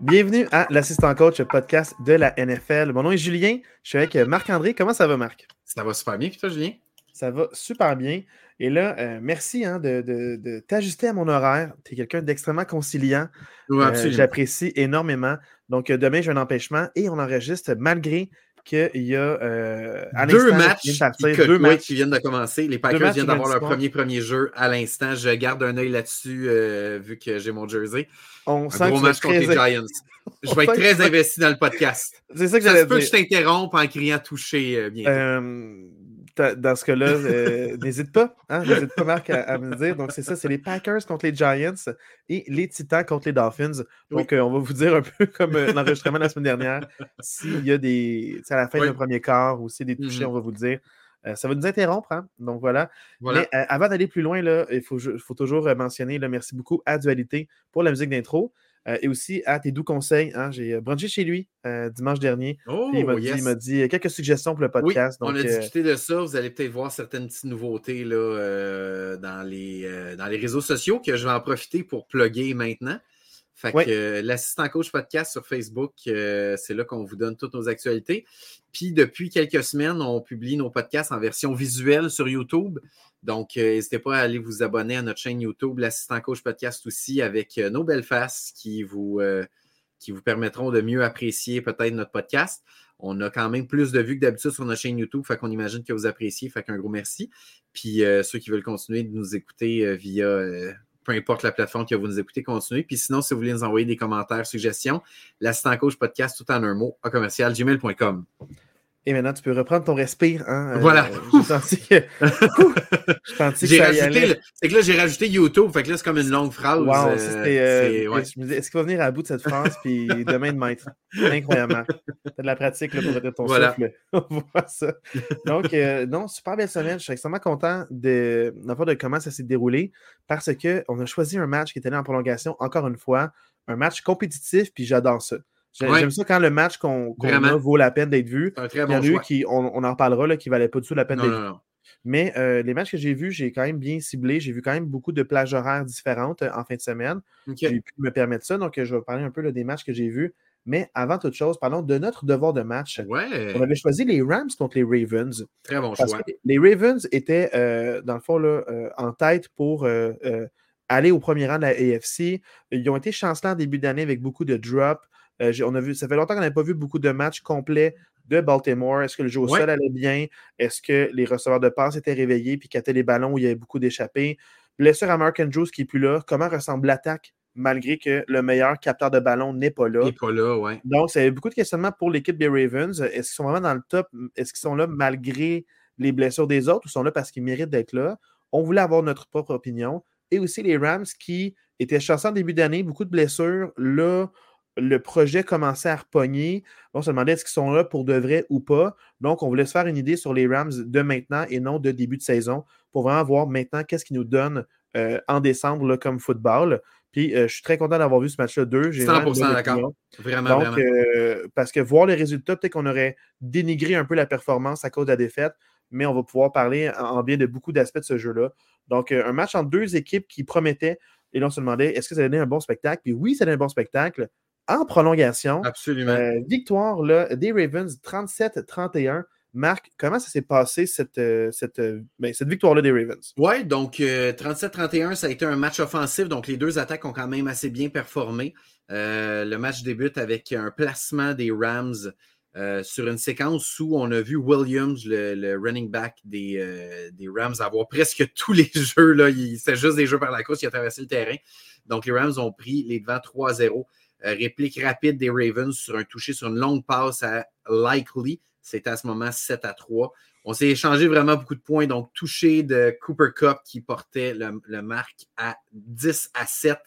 Bienvenue à l'assistant coach podcast de la NFL. Mon nom est Julien. Je suis avec Marc-André. Comment ça va, Marc? Ça va super bien. Puis toi, Julien? Ça va super bien. Et là, euh, merci hein, de, t'ajuster à mon horaire. Tu es quelqu'un d'extrêmement conciliant. Euh, j'apprécie énormément. Donc, euh, demain, j'ai un empêchement et on enregistre malgré qu'il y a deux, matchs qui, deux matchs qui viennent de commencer. Les Packers viennent d'avoir leur premier premier jeu à l'instant. Je garde un œil là-dessus vu que j'ai mon jersey. On un gros match contre les Giants. Je vais être très investi dans le podcast. C'est ça que j'allais dire. que je t'interrompe en criant touché bientôt dans ce cas-là, euh, n'hésite pas. Hein, n'hésite pas, Marc, à, me dire. Donc, c'est ça, c'est les Packers contre les Giants et les Titans contre les Dolphins. Donc, euh, on va vous dire un peu comme euh, l'enregistrement de la semaine dernière, s'il y a des. à la fin du premier quart ou s'il y a des touchés, mm-hmm. on va vous le dire. ça va nous interrompre, hein? donc voilà. Mais avant d'aller plus loin, là, il faut, faut toujours mentionner, là, merci beaucoup à Dualité pour la musique d'intro. Euh, et aussi à tes doux conseils. Hein, j'ai euh, brunché chez lui euh, dimanche dernier. Oh, il m'a dit, quelques suggestions pour le podcast. on a discuté de ça. Vous allez peut-être voir certaines petites nouveautés là, dans, les, dans les réseaux sociaux que je vais en profiter pour plugger maintenant. Fait que l'assistant coach podcast sur Facebook, c'est là qu'on vous donne toutes nos actualités. Puis depuis quelques semaines, on publie nos podcasts en version visuelle sur YouTube. Donc, euh, n'hésitez pas à aller vous abonner à notre chaîne YouTube, l'Assistant Coach Podcast aussi, avec euh, nos belles faces qui vous, euh, qui vous permettront de mieux apprécier peut-être notre podcast. On a quand même plus de vues que d'habitude sur notre chaîne YouTube, fait qu'on imagine que vous appréciez, fait qu'un gros merci. Puis ceux qui veulent continuer de nous écouter via peu importe la plateforme que vous nous écoutez, continuez. Puis sinon, si vous voulez nous envoyer des commentaires, suggestions, l'assistant coach podcast tout en un mot à commercial gmail.com. Et maintenant, tu peux reprendre ton respire. Hein? Euh, voilà. j'ai senti que. j'ai rajouté. C'est que là, j'ai rajouté YouTube. Fait que là, c'est comme une longue phrase. Wow, euh, euh, Je me disais, est-ce qu'il va venir à bout de cette phrase? Puis demain de maître. Incroyablement. T'as de la pratique là, pour redire ton voilà. souffle. On voit ça. Donc, non, super belle semaine. Je suis extrêmement content de, de comment ça s'est déroulé parce qu'on a choisi un match qui était là en prolongation, encore une fois. Un match compétitif, puis j'adore ça. J'aime ça quand le match qu'on a vaut la peine d'être vu. Un très bon choix. Qui, on, en reparlera, là, qui ne valait pas du tout la peine d'être vu. Mais euh, les matchs que j'ai vus, j'ai quand même bien ciblé. J'ai vu quand même beaucoup de plages horaires différentes euh, en fin de semaine. J'ai pu me permettre ça. Donc, je vais parler un peu des matchs que j'ai vus. Mais avant toute chose, parlons de notre devoir de match. On avait choisi les Rams contre les Ravens. Très bon choix. Les Ravens étaient, euh, dans le fond, là, en tête pour aller au premier rang de la AFC. Ils ont été chancelants en début d'année avec beaucoup de drops. Euh, on a vu, ça fait longtemps qu'on n'avait pas vu beaucoup de matchs complets de Baltimore. Est-ce que le jeu au sol allait bien? Est-ce que les receveurs de passe étaient réveillés puis étaient les ballons où il y avait beaucoup d'échappées? Blessure à Mark Andrews qui n'est plus là. Comment ressemble l'attaque malgré que le meilleur capteur de ballon n'est pas là? N'est pas là, oui. Donc, ça avait beaucoup de questionnements pour l'équipe des Ravens. Est-ce qu'ils sont vraiment dans le top? Est-ce qu'ils sont là malgré les blessures des autres ou sont là parce qu'ils méritent d'être là? On voulait avoir notre propre opinion. Et aussi les Rams qui étaient chanceux en début d'année, beaucoup de blessures. Là, le projet commençait à repogner. On se demandait est-ce qu'ils sont là pour de vrai ou pas? Donc, on voulait se faire une idée sur les Rams de maintenant et non de début de saison pour vraiment voir maintenant qu'est-ce qu'ils nous donnent euh, en décembre comme football. Puis, euh, je suis très content d'avoir vu ce match-là 2. 100% d'accord. Vraiment, Donc, euh, parce que voir les résultats, peut-être qu'on aurait dénigré un peu la performance à cause de la défaite, mais on va pouvoir parler en bien de beaucoup d'aspects de ce jeu-là. Donc, un match entre deux équipes qui promettaient. Et là, on se demandait, est-ce que ça allait donner un bon spectacle? Puis oui, ça donné un bon spectacle en prolongation. Absolument. Euh, victoire là, des Ravens 37-31. Marc, comment ça s'est passé cette, euh, cette, euh, ben, cette victoire-là des Ravens? Oui, donc 37-31, ça a été un match offensif, donc les deux attaques ont quand même assez bien performé. le match débute avec un placement des Rams sur une séquence où on a vu Williams, le, running back des, des, Rams, avoir presque tous les jeux. C'était juste des jeux par la course qui a traversé le terrain. Donc les Rams ont pris les devants 3-0. Euh, réplique rapide des Ravens sur un toucher sur une longue passe à Likely. C'était à ce moment 7 à 3. On s'est échangé vraiment beaucoup de points. Donc, touché de Cooper Cup qui portait le, le marque à 10 à 7.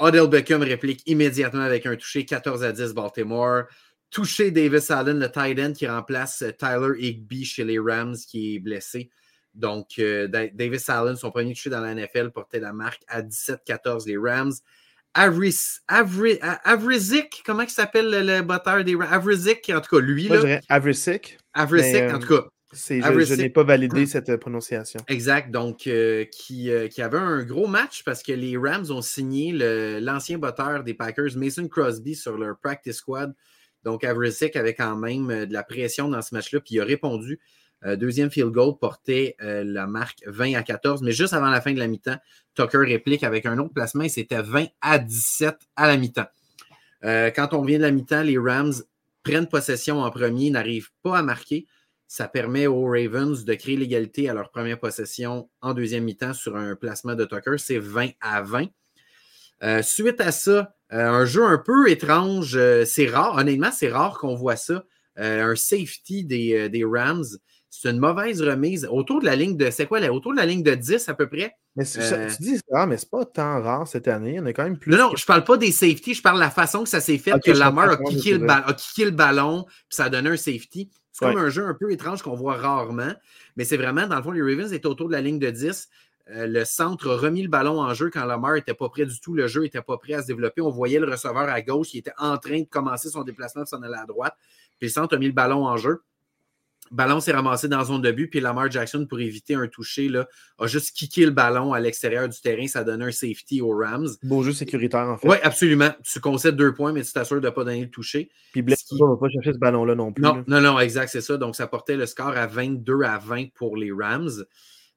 Odell Beckham réplique immédiatement avec un touché 14 à 10 Baltimore. Touché Davis Allen, le tight end qui remplace Tyler Higby chez les Rams qui est blessé. Donc, euh, Davis Allen, son premier touché dans la NFL, portait la marque à 17-14 les Rams. Avriz, Avrizik, comment il s'appelle le, batteur des Avrizik, en tout cas, lui. Moi, je Avrizik. Avrizik, en tout cas. Je, n'ai pas validé cette prononciation. Exact. Donc, qui, qui, avait un gros match parce que les Rams ont signé l'ancien batteur des Packers, Mason Crosby, sur leur practice squad. Donc, Avrizik avait quand même de la pression dans ce match-là, puis il a répondu. Euh, deuxième field goal portait euh, la marque 20 à 14, mais juste avant la fin de la mi-temps, Tucker réplique avec un autre placement et c'était 20 à 17 à la mi-temps. Euh, quand on vient de la mi-temps, les Rams prennent possession en premier, n'arrivent pas à marquer. Ça permet aux Ravens de créer l'égalité à leur première possession en deuxième mi-temps sur un placement de Tucker. C'est 20 à 20. suite à ça, un jeu un peu étrange. c'est rare, honnêtement, c'est rare qu'on voit ça. un safety des, des Rams c'est une mauvaise remise. Autour de la ligne de. C'est quoi là? Autour de la ligne de 10 à peu près? Mais euh, tu dis rare, mais c'est pas tant rare cette année. On a quand même plus. Non, non, je parle pas des safety, je parle de la façon que ça s'est fait, que Lamar a kické, le a kické, le ballon, puis ça a donné un safety. C'est comme un jeu un peu étrange qu'on voit rarement. Mais c'est vraiment, dans le fond, les Ravens étaient autour de la ligne de 10. Euh, le centre a remis le ballon en jeu quand Lamar n'était pas prêt du tout. Le jeu n'était pas prêt à se développer. On voyait le receveur à gauche qui était en train de commencer son déplacement de s'en aller à droite. Puis le centre a mis le ballon en jeu. Ballon s'est ramassé dans zone de but, puis Lamar Jackson, pour éviter un toucher, là, a juste kické le ballon à l'extérieur du terrain. Ça donné un safety aux Rams. Beau jeu sécuritaire, en fait. Oui, absolument. Tu concèdes deux points, mais tu t'assures de ne pas donner le toucher. Puis Blake ne va pas chercher ce ballon-là non plus. Non, non, non, exact, c'est ça. Donc, ça portait le score à 22 à 20 pour les Rams.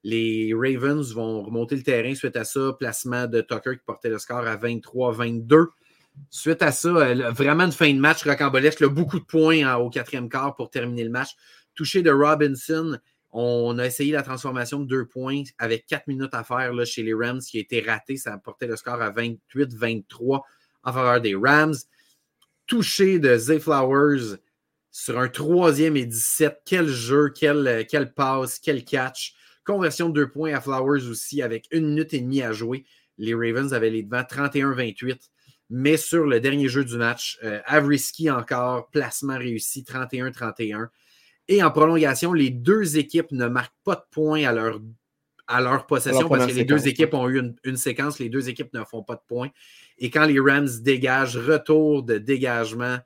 Les Ravens vont remonter le terrain suite à ça. Placement de Tucker qui portait le score à 23-22. Suite à ça, euh, vraiment une fin de match rocambolesque. Beaucoup de points au quatrième quart pour terminer le match. Touché de Robinson. On a essayé la transformation de deux points avec quatre minutes à faire là, chez les Rams qui a été raté. Ça a porté le score à 28-23 en faveur des Rams. Touché de Zay Flowers sur un troisième et 17. Quel jeu, quel, quel passe, quel catch. Conversion de deux points à Flowers aussi avec une minute et demie à jouer. Les Ravens avaient les devants 31-28. Mais sur le dernier jeu du match, euh, encore, placement réussi 31-31. Et en prolongation, les deux équipes ne marquent pas de points à leur, à leur possession parce que les deux équipes ont eu une, séquence, les deux équipes ne font pas de points. Et quand les Rams dégagent, retour de dégagement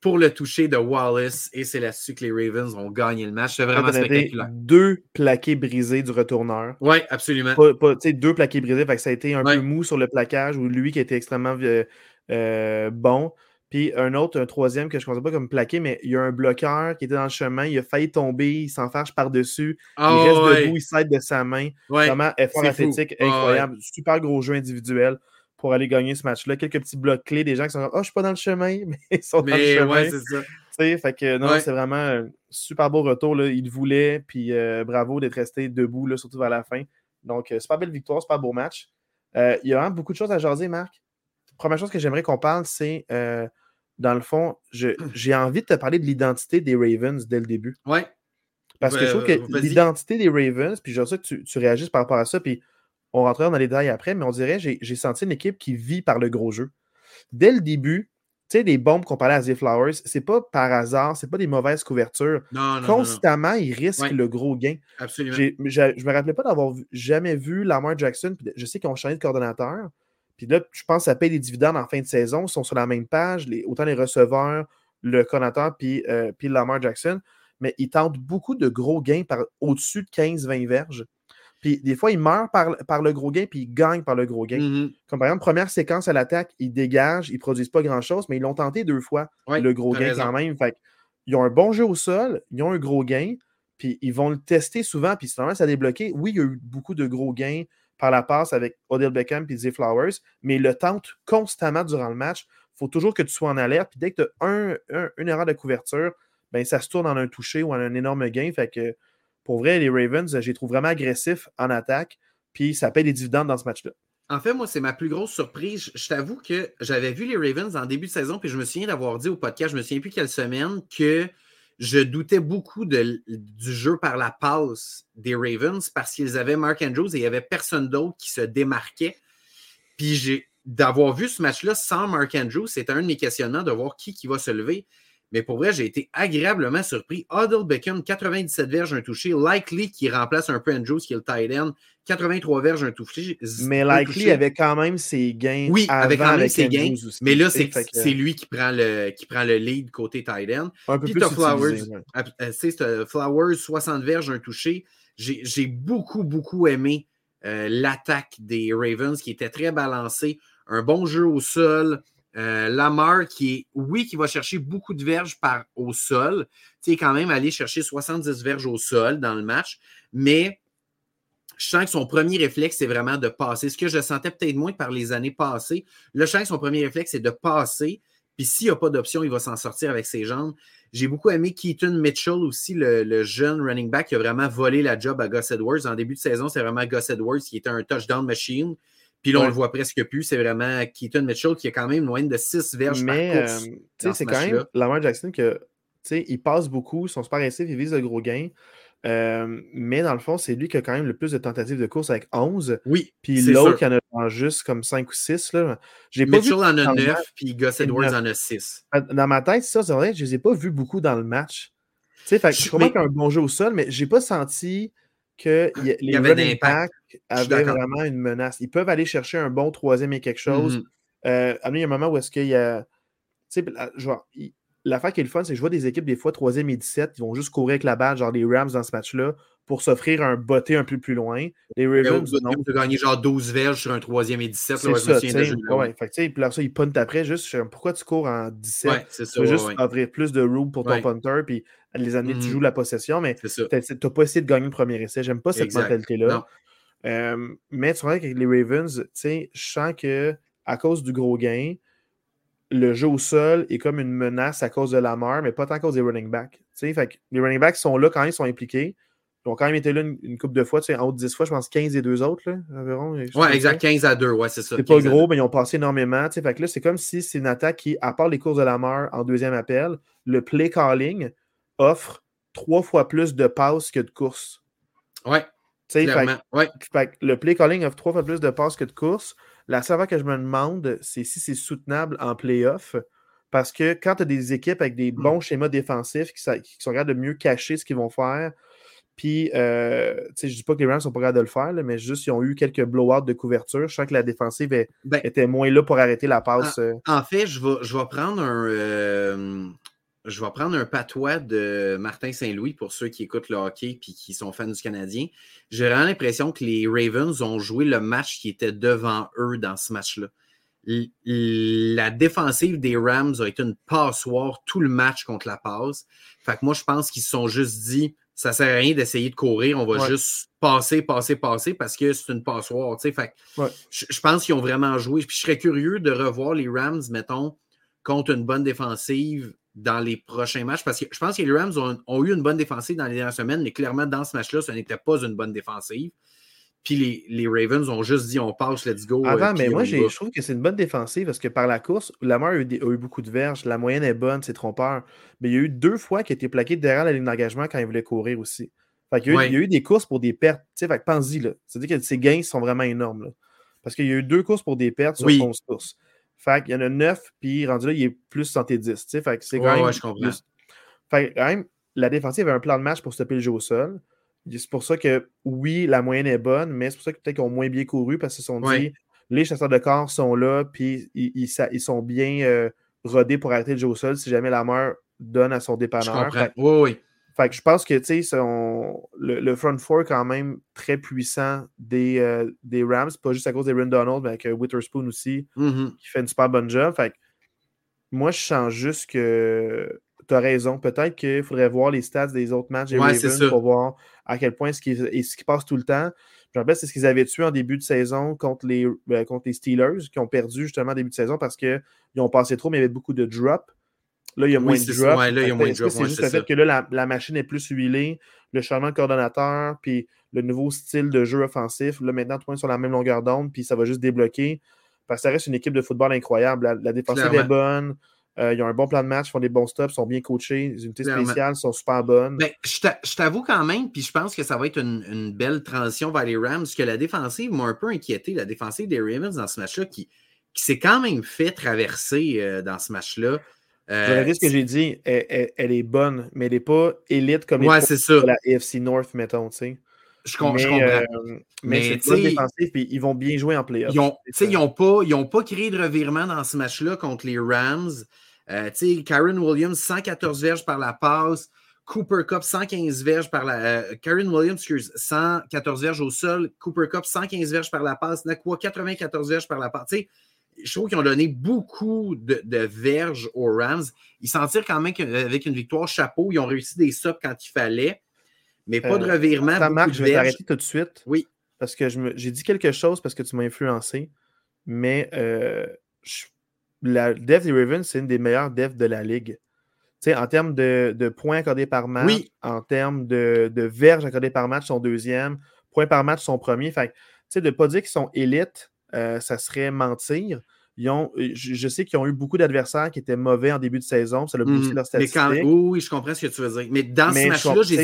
pour le toucher de Wallace, et c'est là-dessus que les Ravens ont gagné le match. C'est vraiment spectaculaire. Deux plaqués brisés du retourneur. Oui, absolument. deux plaqués brisés, ça a été un peu mou sur le plaquage, ou lui qui était extrêmement euh, euh, bon. Puis un autre, un troisième que je ne connais pas comme plaqué, mais il y a un bloqueur qui était dans le chemin, il a failli tomber, il s'enfarge par-dessus, il ah reste debout, il s'aide de sa main. Vraiment, effort athlétique ah incroyable. Super gros jeu individuel pour aller gagner ce match-là. Quelques petits blocs clés, des gens qui sont comme Oh, je suis pas dans le chemin, mais ils sont dans le chemin. Ouais, c'est ça. fait que non, c'est vraiment un super beau retour. Là. Il voulait, puis euh, bravo d'être resté debout, là, surtout vers la fin. Donc, euh, super belle victoire, super beau match. Euh, il y a vraiment beaucoup de choses à jaser, Marc première chose que j'aimerais qu'on parle, c'est euh, dans le fond, j'ai envie de te parler de l'identité des Ravens dès le début. Oui. Parce que je trouve que l'identité des Ravens, puis je sais que tu, tu, réagisses par rapport à ça, puis on rentrera dans les détails après, mais on dirait que j'ai senti une équipe qui vit par le gros jeu. Dès le début, tu sais, les bombes qu'on parlait à The Flowers, c'est pas par hasard, c'est pas des mauvaises couvertures. Non, non, Constamment, ils risquent le gros gain. Absolument. Je me rappelais pas d'avoir jamais vu Lamar Jackson, je sais qu'ils ont changé de coordonnateur, puis là, je pense que ça paye des dividendes en fin de saison. Ils sont sur la même page, les, autant les receveurs, le coordinateur, puis, euh, puis Lamar Jackson. Mais ils tentent beaucoup de gros gains par au-dessus de 15-20 verges. Puis des fois, ils meurent par, par, le gros gain, puis ils gagnent par le gros gain. Mm-hmm. Comme par exemple, première séquence à l'attaque, ils dégagent, ils ne produisent pas grand-chose, mais ils l'ont tenté deux fois, le gros gain quand même. Fait ils ont un bon jeu au sol, ils ont un gros gain, puis ils vont le tester souvent, puis si ça a débloqué, oui, il y a eu beaucoup de gros gains par la passe avec Odell Beckham et Zay Flowers, mais il le tente constamment durant le match. Il faut toujours que tu sois en alerte. Puis dès que tu as un, une erreur de couverture, ben, ça se tourne en un toucher ou en un énorme gain. Fait que pour vrai, les Ravens, je les trouve vraiment agressifs en attaque. Puis ça paye des dividendes dans ce match-là. En fait, moi, c'est ma plus grosse surprise. Je t'avoue que j'avais vu les Ravens en début de saison, puis je me souviens d'avoir dit au podcast, je me souviens plus quelle semaine, que je doutais beaucoup du jeu par la passe des Ravens parce qu'ils avaient Mark Andrews et il n'y avait personne d'autre qui se démarquait. Puis d'avoir vu ce match-là sans Mark Andrews, c'était un de mes questionnements de voir qui, va se lever. Mais pour vrai, j'ai été agréablement surpris. Odell Beckham, 97 verges, un touché. Likely qui remplace un peu Andrews, qui est le tight end, 83 verges, un touché. Mais Likely avait quand même ses gains. Oui, avec quand même ses gains. Mais là, c'est lui qui prend, le, qui prend le lead côté tight end. Un peu plus Flowers, euh, Flowers, 60 verges, un touché. J'ai beaucoup, beaucoup aimé euh, l'attaque des Ravens qui était très balancée. Un bon jeu au sol. Euh, Lamar, qui est, oui, qui va chercher beaucoup de verges par, au sol. Tu sais, quand même aller chercher 70 verges au sol dans le match. Mais je sens que son premier réflexe, c'est vraiment de passer. Ce que je sentais peut-être moins par les années passées. Le je que son premier réflexe, c'est de passer. Puis s'il n'y a pas d'option, il va s'en sortir avec ses jambes. J'ai beaucoup aimé Keaton Mitchell aussi, le, jeune running back qui a vraiment volé la job à Gus Edwards. En début de saison, c'est vraiment Gus Edwards qui était un touchdown machine. Puis là, on le voit presque plus. C'est vraiment Keaton Mitchell qui a quand même loin de 6 verges Mais, par course. Euh, c'est quand même Lamar Jackson que il passe beaucoup, ils sont super agressifs, ils visent le gros gain. Euh, mais dans le fond, c'est lui qui a quand même le plus de tentatives de course avec 11. Oui. Puis l'autre qui en a juste comme 5 ou 6. Là. J'ai Mitchell en a 9, puis Gus Edwards en a 6. Dans ma tête, ça, c'est vrai, je ne les ai pas vus beaucoup dans le match. Tu sais, fait, je comprends qu'il y a un bon jeu au sol, mais je n'ai pas senti que les running backs avaient vraiment une menace. Ils peuvent aller chercher un bon troisième et quelque chose. Mm -hmm. il y a un moment où est-ce qu'il y a. Tu sais, genre, l'affaire qui est le fun, c'est que je vois des équipes, des fois, 3e et 17, ils vont juste courir avec la balle, genre les Rams dans ce match-là, pour s'offrir un botté un peu plus loin. Les Ravens, non. Tu gagner genre 12 verges sur un 3e et 17. C'est ça, tu sais. Ouais, fait que, puis là, ça, ils puntent après, juste, pourquoi tu cours en 17? Ouais, c'est ça. Tu veux juste offrir plus de room pour ton punter, puis les années, tu mm-hmm. joues la possession, mais tu n'as pas essayé de gagner le premier essai. J'aime pas cette mentalité-là. Euh, mais tu vois qu'avec les Ravens, tu sais, je sens que à cause du gros gain, le jeu au sol est comme une menace à cause de la mort, mais pas tant à cause des running backs. Fait que les running backs sont là quand ils sont impliqués. Ils ont quand même été là une, coupe de fois, en haut de 10 fois, je pense 15 et deux autres, là, environ. Ouais, exact, 15 à 2, ouais, c'est ça. C'est pas gros, mais ils ont passé énormément. Fait que là, c'est comme si c'est une attaque qui, à part les courses de la mort en deuxième appel, le play calling offre trois fois plus de passes que de courses. Ouais. Fait, ouais. Fait, le play calling offre trois fois plus de passes que de courses. La seule que je me demande, c'est si c'est soutenable en playoff. Parce que quand tu as des équipes avec des mmh. bons schémas défensifs qui, sont capables de mieux cacher ce qu'ils vont faire, puis, euh, je ne dis pas que les Rams sont pas capables de le faire, mais juste ils ont eu quelques blowouts de couverture. Je sens que la défensive ben était moins là pour arrêter la passe. En, euh. en fait, je vais, je vais prendre un, euh, je vais prendre un patois de Martin Saint-Louis pour ceux qui écoutent le hockey et qui sont fans du Canadien. J'ai vraiment l'impression que les Ravens ont joué le match qui était devant eux dans ce match-là. La défensive des Rams a été une passoire tout le match contre la passe. Fait que moi, je pense qu'ils se sont juste dit ça sert à rien d'essayer de courir, on va juste passer, passer, passer parce que c'est une passoire. Fait je, je, pense qu'ils ont vraiment joué. Puis je serais curieux de revoir les Rams, mettons, contre une bonne défensive dans les prochains matchs parce que je pense que les Rams ont, eu une bonne défensive dans les dernières semaines, mais clairement, dans ce match-là, ce n'était pas une bonne défensive. Puis les, Ravens ont juste dit on passe, let's go. Euh, Avant, mais moi, je trouve que c'est une bonne défensive parce que par la course, Lamar a eu, a eu beaucoup de verges. La moyenne est bonne, c'est trompeur. Mais il y a eu deux fois qu'il a été plaqué derrière la ligne d'engagement quand il voulait courir aussi. Fait il, y a eu, des courses pour des pertes. Fait que pense-y, C'est-à-dire que ses gains sont vraiment énormes. Parce qu'il y a eu deux courses pour des pertes sur 11 courses. Fait qu'il y en a 9, puis rendu là, il est plus santé 10. Fait que c'est quand même. je comprends. Fait quand même, la défensive avait un plan de match pour stopper le jeu au sol. C'est pour ça que, oui, la moyenne est bonne, mais c'est pour ça que peut-être qu'ils ont moins bien couru parce qu'ils se sont dit les chasseurs de corps sont là, puis ils, ils, sont bien euh, rodés pour arrêter le jeu au sol si jamais la mort donne à son dépanneur. Je oui, oui. Fait que je pense que le, le, front four est quand même très puissant des, euh, des Rams, pas juste à cause des Ren Donald, mais avec euh, Witherspoon aussi, mm-hmm. qui fait une super bonne job. Fait que moi, je sens juste que tu as raison. Peut-être qu'il faudrait voir les stats des autres matchs des Ravens pour voir à quel point ce qui, ce qui passe tout le temps. Je rappelle, c'est ce qu'ils avaient tué en début de saison contre les, euh, contre les Steelers, qui ont perdu justement en début de saison parce qu'ils ont passé trop, mais il y avait beaucoup de drops. Là, il y a moins de drop. là, il y a moins de drop. C'est juste le fait que là, la, machine est plus huilée, le changement de coordonnateur, puis le nouveau style de jeu offensif. Là, maintenant, tout le monde est sur la même longueur d'onde, puis ça va juste débloquer. Parce que ça reste une équipe de football incroyable. La, défensive est bonne. Euh, ils ont un bon plan de match, font des bons stops, sont bien coachés. Les unités spéciales sont super bonnes. Ben, je t'avoue quand même, puis je pense que ça va être une, belle transition vers les Rams, que la défensive m'a un peu inquiété. La défensive des Ravens dans ce match-là, qui, qui s'est quand même fait traverser euh, dans ce match-là. Euh, ce que j'ai dit, elle, est bonne, mais elle n'est pas élite comme ouais, c'est ça. la AFC North, mettons, tu sais. Je, comprends. mais, c'est défensif et ils vont bien jouer en playoff. Ils n'ont pas, pas créé de revirement dans ce match-là contre les Rams. Euh, Karen Williams, 114 verges par la passe. Cooper Cup, 115 verges par la. Euh, Karen Williams, excuse, 114 verges au sol. Cooper Cup, 115 verges par la passe. Nakwa, 94 verges par la passe. Je trouve qu'ils ont donné beaucoup de, verges aux Rams. Ils s'en tirent quand même avec une victoire chapeau. Ils ont réussi des stops quand il fallait, mais pas de euh, revirement. Ça marche, je vais t'arrêter tout de suite. Oui. Parce que j'ai dit quelque chose parce que tu m'as influencé, mais euh, la dev des Ravens, c'est une des meilleures devs de la ligue en termes de, points accordés par match, en termes de, verges accordées par match, son deuxième, points par match, son premier. Fait de ne pas dire qu'ils sont élites, euh, ça serait mentir. Ils ont, je, sais qu'ils ont eu beaucoup d'adversaires qui étaient mauvais en début de saison. Ça a boosté mmh. leur statistique. oui, je comprends ce que tu veux dire. Mais dans ce match-là, je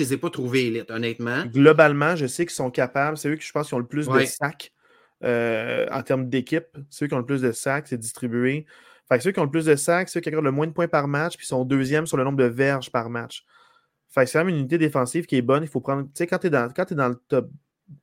ne les ai pas trouvés élites, honnêtement. Globalement, je sais qu'ils sont capables. C'est eux qui, je pense, qui ont le plus de sacs euh, en termes d'équipe. C'est eux qui ont le plus de sacs, c'est distribué. Fait que ceux qui ont le plus de sacs, ceux qui accordent le moins de points par match, puis sont deuxième sur le nombre de verges par match. Fait que c'est quand même une unité défensive qui est bonne. Il faut prendre. Tu sais, quand tu es, es, dans le top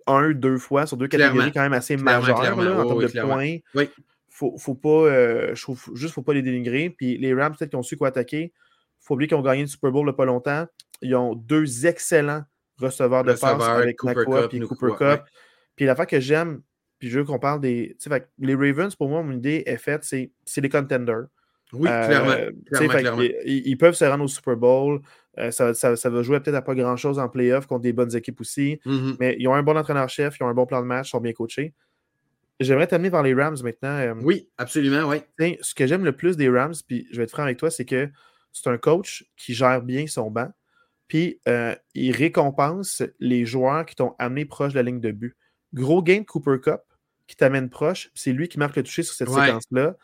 1, deux fois sur deux catégories quand même assez majeures en termes de points. Oui. Faut, faut pas. Euh, je trouve juste faut pas les dénigrer. Puis les Rams, peut-être qu'ils ont su quoi attaquer. faut oublier qu'ils ont gagné le Super Bowl il n'y a pas longtemps. Ils ont deux excellents receveurs de passe avec Cooper Cup et Cooper Cup. Puis l'affaire que j'aime, puis je veux qu'on parle des. les Ravens, pour moi, mon idée est faite, c'est les contenders. Oui, euh, clairement. Ils, peuvent se rendre au Super Bowl. Euh, ça, va jouer peut-être à pas grand-chose en playoff contre des bonnes équipes aussi. Mm-hmm. Mais ils ont un bon entraîneur-chef, ils ont un bon plan de match, ils sont bien coachés. J'aimerais t'amener vers les Rams maintenant. Euh, oui, absolument, oui. Ce que j'aime le plus des Rams, puis je vais être franc avec toi, c'est que c'est un coach qui gère bien son banc, puis il récompense les joueurs qui t'ont amené proche de la ligne de but. Gros game Cooper Cup, qui t'amène proche, c'est lui qui marque le toucher sur cette séquence-là.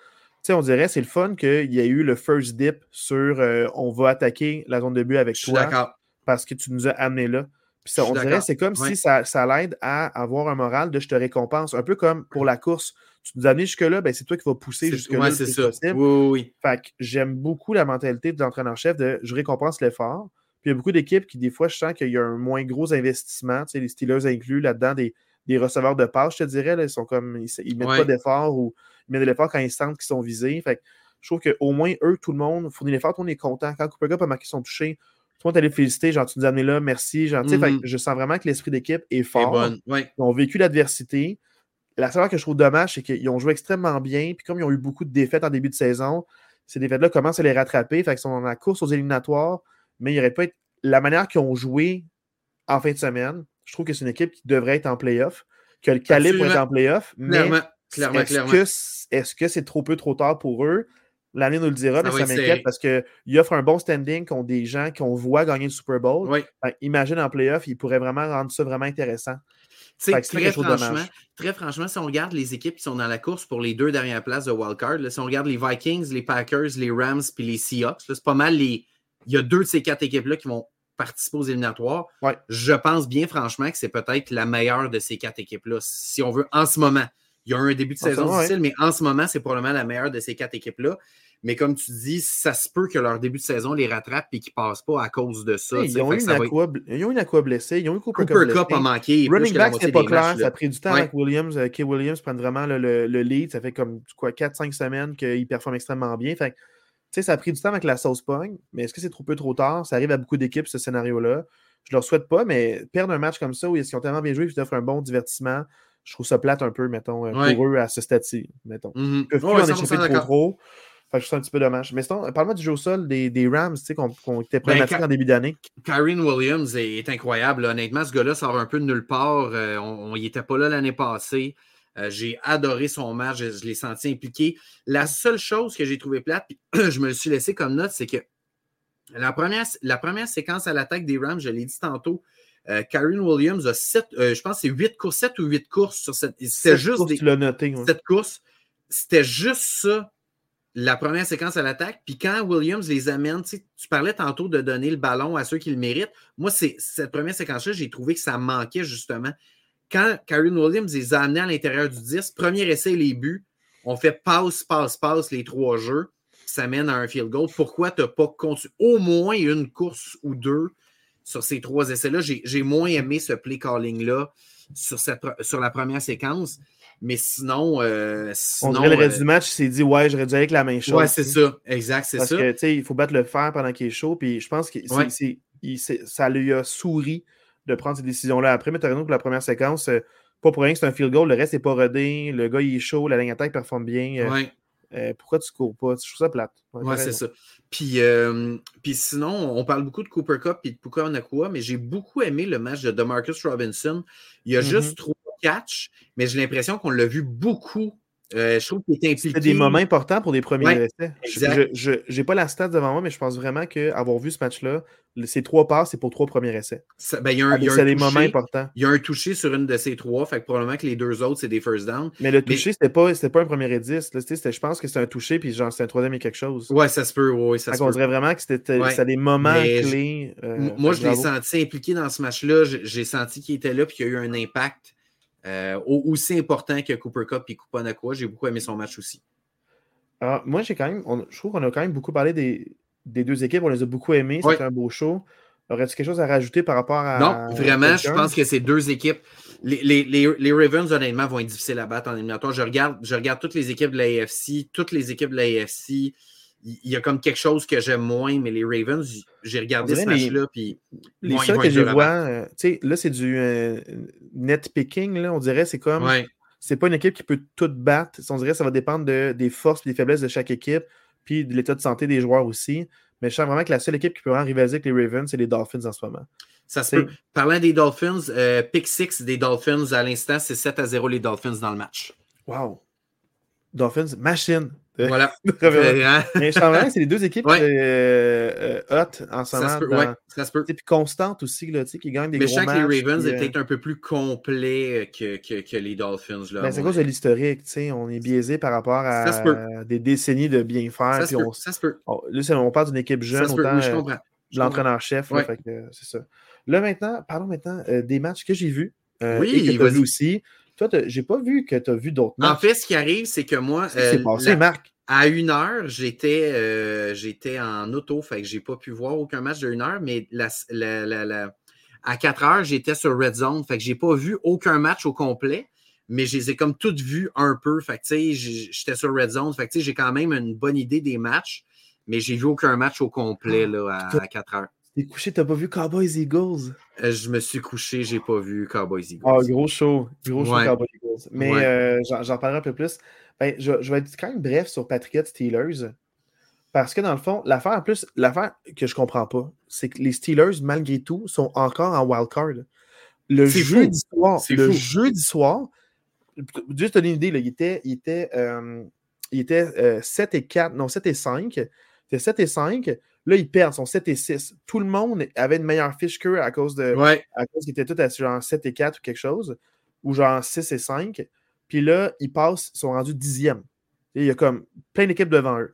On dirait, c'est le fun qu'il y ait eu le first dip sur euh, on va attaquer la zone de but avec toi parce que tu nous as amené là. Puis ça, on dirait, c'est comme si ça, ça l'aide à avoir un moral de je te récompense. Un peu comme pour la course. Tu nous as amené jusque-là, ben c'est toi qui vas pousser jusque-là. Ouais, c'est ça. Possible. Oui, oui. Fait que j'aime beaucoup la mentalité de l'entraîneur-chef de je récompense l'effort. Puis il y a beaucoup d'équipes qui, des fois, je sens qu'il y a un moins gros investissement, tu sais, les Steelers inclus là-dedans, des, des receveurs de passe, je te dirais. ils sont comme ils, mettent pas d'effort ou mettent de l'effort quand ils sentent qu'ils sont visés. Fait je trouve qu'au moins, eux, tout le monde, fournit l'effort, tout le monde est content. Quand Cooper Cup a marqué son toucher, tout le monde allait féliciter, genre tu nous as amené là, merci. Genre, mm-hmm. Je sens vraiment que l'esprit d'équipe est fort. Ils ont vécu l'adversité. La seule que je trouve dommage, c'est qu'ils ont joué extrêmement bien. Puis comme ils ont eu beaucoup de défaites en début de saison, ces défaites-là commencent à les rattraper. Fait qu'ils sont dans la course aux éliminatoires. Mais il n'y aurait pas la manière qu'ils ont joué en fin de semaine. Je trouve que c'est une équipe qui devrait être en playoff que le calibre est en playoff. Mais clairement, est-ce que c'est trop peu, trop tard pour eux? L'année nous le dira, mais ça m'inquiète parce qu'ils offrent un bon standing contre des gens qu'on voit gagner le Super Bowl. imagine en playoff, ils pourraient vraiment rendre ça vraiment intéressant. Très franchement, très franchement, si on regarde les équipes qui sont dans la course pour les deux dernières places de wildcard, si on regarde les Vikings, les Packers, les Rams puis les Seahawks, c'est pas mal les. Il y a deux de ces quatre équipes-là qui vont participer aux éliminatoires. Je pense bien franchement que c'est peut-être la meilleure de ces quatre équipes-là. Si on veut, en ce moment. Il y a eu un début de saison difficile, mais en ce moment, c'est probablement la meilleure de ces quatre équipes-là. Mais comme tu dis, ça se peut que leur début de saison les rattrape et qu'ils ne passent pas à cause de ça. Ils ont, eu une aqua, ils ont, une aqua blessée, ils ont eu Cooper, Cooper Cup, a manqué. Running back, c'est pas clair. Ça a pris du temps avec Williams. Euh, Kay Williams prend vraiment le, lead. Ça fait comme quoi 4-5 semaines qu'il performe extrêmement bien. Fait sais, ça a pris du temps avec la sauce pogne, mais est-ce que c'est trop peu trop tard? Ça arrive à beaucoup d'équipes, ce scénario-là. Je leur souhaite pas, mais perdre un match comme ça où ils ont tellement bien joué, ils offrent un bon divertissement, je trouve ça plate un peu, mettons, euh, pour eux à ce stade-ci, mettons. Mm-hmm. Ils peuvent plus en échapper trop trop. Je trouve ça un petit peu dommage. Mais sinon, parle-moi du jeu au sol des, des Rams, tu sais, qu'on qu était ben, en début d'année. Karen Williams est, incroyable. Honnêtement, ce gars-là sort un peu de nulle part. Euh, on n'était pas là l'année passée. Euh, j'ai adoré son match, je, l'ai senti impliqué. La seule chose que j'ai trouvé plate, puis je me suis laissé comme note, c'est que la première, la première séquence à l'attaque des Rams, je l'ai dit tantôt, euh, Karen Williams a 7, euh, je pense c'est 8 courses, 7 ou 8 courses sur cette. C'était juste courses, des, noté, courses. C'était juste ça, la première séquence à l'attaque. Puis quand Williams les amène, tu parlais tantôt de donner le ballon à ceux qui le méritent. Moi, c'est cette première séquence-là, j'ai trouvé que ça manquait justement quand Karen Williams les a amenés à l'intérieur du 10, premier essai, les buts, on fait passe, passe, passe les trois jeux, ça mène à un field goal. Pourquoi tu n'as pas continué au moins une course ou deux sur ces trois essais-là. J'ai moins aimé ce play calling-là sur, sur la première séquence. Mais sinon. Euh, on dirait le reste euh, du match, il s'est dit, ouais, j'aurais dû aller avec la même chose. Ouais, c'est ça. Exact, c'est ça. Parce que, tu sais, il faut battre le fer pendant qu'il est chaud. Puis je pense que ça lui a souri de prendre ces décisions-là. Après, mais tu as raison que la première séquence, euh, pas pour rien que c'est un field goal, le reste n'est pas rodé, le gars il est chaud, la ligne attaque performe bien. Ouais. Pourquoi tu cours pas? Je trouve ça plate. Ouais, c'est ça. Puis, puis sinon, on parle beaucoup de Cooper Cup et de Puka Nakua, mais j'ai beaucoup aimé le match de DeMarcus Robinson. Il y a mm-hmm. juste trois catch, mais j'ai l'impression qu'on l'a vu beaucoup. Euh, je trouve qu'il est impliqué. C'est des moments importants pour des premiers essais. Je n'ai pas la stat devant moi, mais je pense vraiment qu'avoir vu ce match-là, ces trois passes, c'est pour trois premiers essais. Ben, il y a un, des moments importants. Il y a un touché sur une de ces trois, fait que probablement que les deux autres, c'est des first down. Mais le touché, c'était pas, pas un premier et Je pense que c'est un touché, puis genre, c'est un troisième et quelque chose. Ouais, ça se peut. Ouais, ça se On dirait vraiment que c'était des moments clés. Euh, moi, je l'ai senti impliqué dans ce match-là. J'ai senti qu'il était là, puis qu'il y a eu un impact. Euh, aussi important que Cooper Cup et Kupanakwa. J'ai beaucoup aimé son match aussi. Alors, moi, j'ai quand même, je trouve qu'on a quand même beaucoup parlé des, deux équipes. On les a beaucoup aimés. C'était un beau show. Aurais-tu quelque chose à rajouter par rapport à. Non, vraiment, je pense que ces deux équipes. Les, les, Ravens, honnêtement, vont être difficiles à battre en éliminatoire. Je regarde, je regarde toutes les équipes de l'AFC, toutes les équipes de l'AFC il y a comme quelque chose que j'aime moins, mais les Ravens, j'ai regardé ce match-là. Puis, les seuls que je vois, euh, tu sais, là, c'est du euh, net picking, là, on dirait, c'est comme. C'est pas une équipe qui peut tout battre. On dirait que ça va dépendre de, des forces et des faiblesses de chaque équipe, puis de l'état de santé des joueurs aussi. Mais je sens vraiment que la seule équipe qui peut vraiment rivaliser avec les Ravens, c'est les Dolphins en ce moment. Ça se peut. Parlant des Dolphins, euh, pick 6 des Dolphins à l'instant, c'est 7 à 0 les Dolphins dans le match. Wow. Dolphins, machine. Voilà. mais je sens c'est les deux équipes ouais. euh, euh, hot en ce moment. Ça se peut. ouais, ça se peut. Et puis constante aussi, là, qui gagnent des mais gros matchs. Mais je sens que les Ravens est euh, peut-être un peu plus complet que, que, que les Dolphins. Là, ben, c'est à cause de l'historique. On est biaisé par rapport à des décennies de bien faire. Ça, se, peut. On, ça se peut. là, on parle d'une équipe jeune, autant je comprends. l'entraîneur-chef. c'est ça. Là, maintenant, parlons maintenant des matchs que j'ai vus. oui, et que as vu aussi. Toi, j'ai pas vu que tu as vu d'autres matchs. En fait, ce qui arrive, c'est que moi. C'est passé, Marc? À une heure, j'étais euh, j'étais en auto, fait que j'ai pas pu voir aucun match de une heure, mais la, la, à quatre heures, j'étais sur Red Zone, fait que j'ai pas vu aucun match au complet, mais je les ai comme toutes vues un peu. Fait que tu sais, j'étais sur Red Zone, fait que tu sais, j'ai quand même une bonne idée des matchs, mais j'ai vu aucun match au complet ah, là, à, quatre heures. T'es couché, t'as pas vu Cowboys Eagles? Euh, je me suis couché, j'ai pas vu Cowboys Eagles. Ah, gros show. Gros show Cowboys Eagles. Mais euh, j'en parlerai un peu plus. Ben, je, vais être quand même bref sur Patriots Steelers. Parce que dans le fond, l'affaire en plus, l'affaire que je comprends pas, c'est que les Steelers, malgré tout, sont encore en wildcard. Le jeudi soir, le jeudi soir, juste une idée, là, il était, il était, euh, il était 7 et 4, non, 7 et 5. C'était 7 et 5. Là, ils perdent, ils sont 7 et 6. Tout le monde avait une meilleure fiche qu'eux à cause de. À cause qu'ils étaient tous à genre 7 et 4 ou quelque chose. Ou genre 6 et 5. Puis là, ils passent, ils sont rendus dixième. il y a comme plein d'équipes devant eux.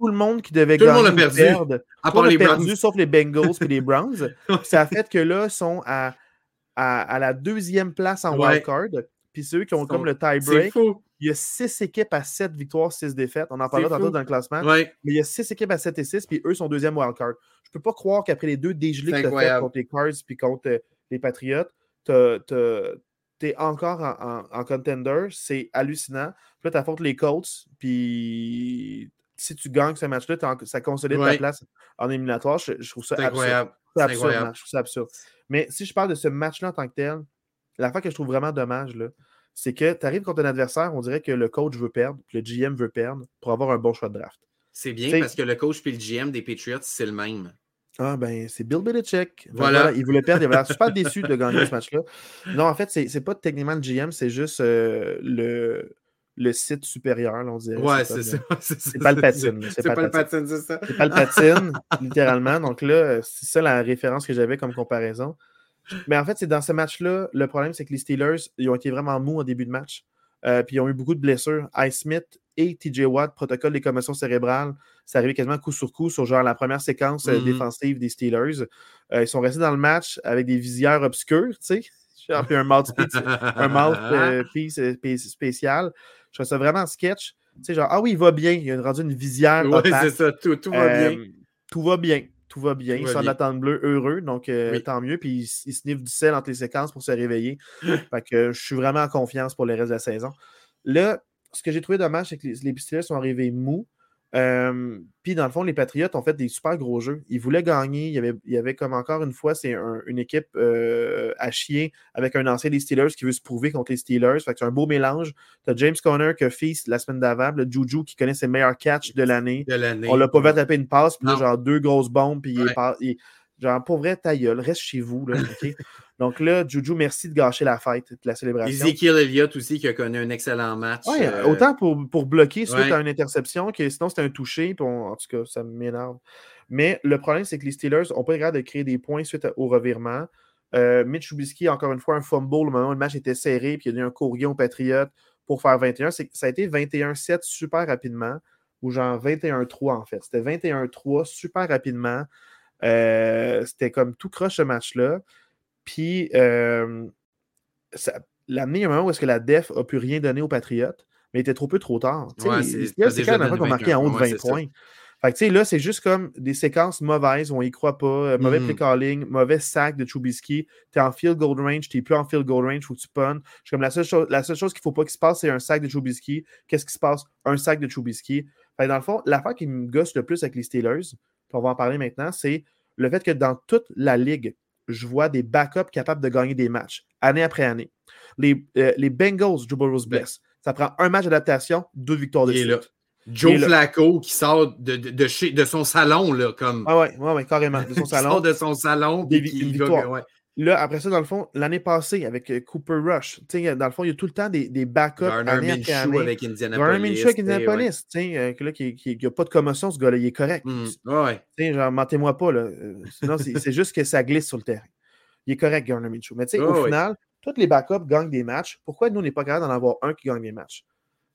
Tout le monde qui devait Tout gagner. Tout le monde a perdu. Perdre, à part les perdu, sauf les Bengals et les Browns. ça a fait que là, ils sont à, à, la deuxième place en wildcard. Puis ceux qui ont comme le tie-break. Il y a six équipes à sept victoires, six défaites. On en parlera tantôt dans le classement. Mais il y a six équipes à 7 et 6, puis eux sont deuxième wildcard. Je ne peux pas croire qu'après les deux dégelés que tu as fait contre les Cards puis contre euh, les Patriots, tu es encore en, contender, c'est hallucinant. Puis là, tu affrontes les Colts, puis si tu gagnes ce match-là, ça consolide ta place en éliminatoire. Je, trouve ça absurde. C'est absurde. Je trouve ça absurde. Mais si je parle de ce match-là en tant que tel, la fois que je trouve vraiment dommage, c'est que tu arrives contre un adversaire, on dirait que le coach veut perdre, puis le GM veut perdre pour avoir un bon choix de draft. C'est bien parce que le coach puis le GM des Patriots, c'est le même. Ah, ben, c'est Bill Belichick. Voilà. Il voulait perdre. Il avait super déçu de gagner ce match-là. Non, en fait, c'est pas techniquement le GM, c'est juste euh, le, le site supérieur, on dirait. Ouais, c'est ça. C'est pas le patine. C'est pas le patine, c'est ça. C'est pas le patine, littéralement. Donc là, c'est ça la référence que j'avais comme comparaison. Mais en fait, c'est dans ce match-là, le problème, c'est que les Steelers, ils ont été vraiment mous au début de match. Euh, puis ils ont eu beaucoup de blessures. Ice Smith et TJ Watt, protocole des commotions cérébrales, ça arrivait quasiment coup sur coup sur genre la première séquence euh, mm-hmm. défensive des Steelers. Euh, ils sont restés dans le match avec des visières obscures, tu sais. Puis un mouthpiece, un mouthpiece spécial. Je trouve ça vraiment sketch. Tu sais, genre, ah oui, il va bien. Il a rendu une visière. Oui, c'est ça. Tout, va bien. Tout va bien. Tout va bien. Ils sont en bleu heureux, donc euh, tant mieux. Puis ils, se sniffent du sel entre les séquences pour se réveiller. fait que je suis vraiment en confiance pour le reste de la saison. Là, ce que j'ai trouvé dommage, c'est que les, les Pistolets sont arrivés mous. Euh, puis dans le fond, les Patriotes ont fait des super gros jeux. Ils voulaient gagner. Il y avait, il y avait comme encore une fois, c'est une équipe euh, à chier avec un ancien des Steelers qui veut se prouver contre les Steelers. Fait que c'est un beau mélange. Tu as James Conner qui a feast la semaine d'avant, le Juju qui connaît ses meilleurs catchs de l'année. On l'a pas vu attraper une passe, puis là, genre deux grosses bombes, puis il, est, genre pour vrai, ta gueule, reste chez vous. Là, Donc là, Juju, merci de gâcher la fête de la célébration. Ezekiel Elliott aussi qui a connu un excellent match. Ouais, euh, Autant pour, pour bloquer suite à une interception que sinon c'était un touché. en tout cas, ça m'énerve. Mais le problème, c'est que les Steelers n'ont pas le de créer des points suite au revirement. Euh, Mitch Trubisky, encore une fois, un fumble au moment où le match était serré, puis il y a eu un courrier au Patriote pour faire 21. Ça a été 21-7 super rapidement, ou genre 21-3 en fait. C'était 21-3 super rapidement. Euh, c'était comme tout croche ce match-là. Puis, euh, l'amener un moment où est-ce que la def a pu rien donner aux Patriotes, mais il était trop peu trop tard. c'est quand même qu'on marqué en haut de 20 points. Fait que, là, c'est juste comme des séquences mauvaises, on y croit pas, euh, mauvais mm-hmm. play calling, mauvais sac de Trubisky, tu es en field goal range, tu plus en field goal range, faut que tu punnes. Comme la seule chose, la seule chose qu'il faut pas qu'il se passe, c'est un sac de Trubisky. Qu'est-ce qui se passe? Un sac de Trubisky. Fait dans le fond, l'affaire qui me gosse le plus avec les Steelers, on va en parler maintenant, c'est le fait que dans toute la ligue, je vois des backups capables de gagner des matchs, année après année. Les, euh, les Bengals, Joe Burrow bless. Ça prend un match d'adaptation, deux victoires de suite. Joe Flacco qui sort de, de, de, son salon, là, comme. Ah ouais, ouais, ouais carrément. De son salon. sort de son salon. Des, victoires. Là, après ça, dans le fond, l'année passée, avec euh, Cooper Rush, dans le fond, il y a tout le temps des, des backups. Garner Minshew avec Indianapolis. Garner Minshew avec Indianapolis. Euh, là, qui n'a pas de commotion, ce gars-là, il est correct. Mm, ouais. Genre, mentez-moi pas. Là. Sinon, c'est juste que ça glisse sur le terrain il est correct, Garner Minshew. Mais tu sais, au final, tous les backups gagnent des matchs. Pourquoi nous, on n'est pas capable d'en avoir un qui gagne des matchs?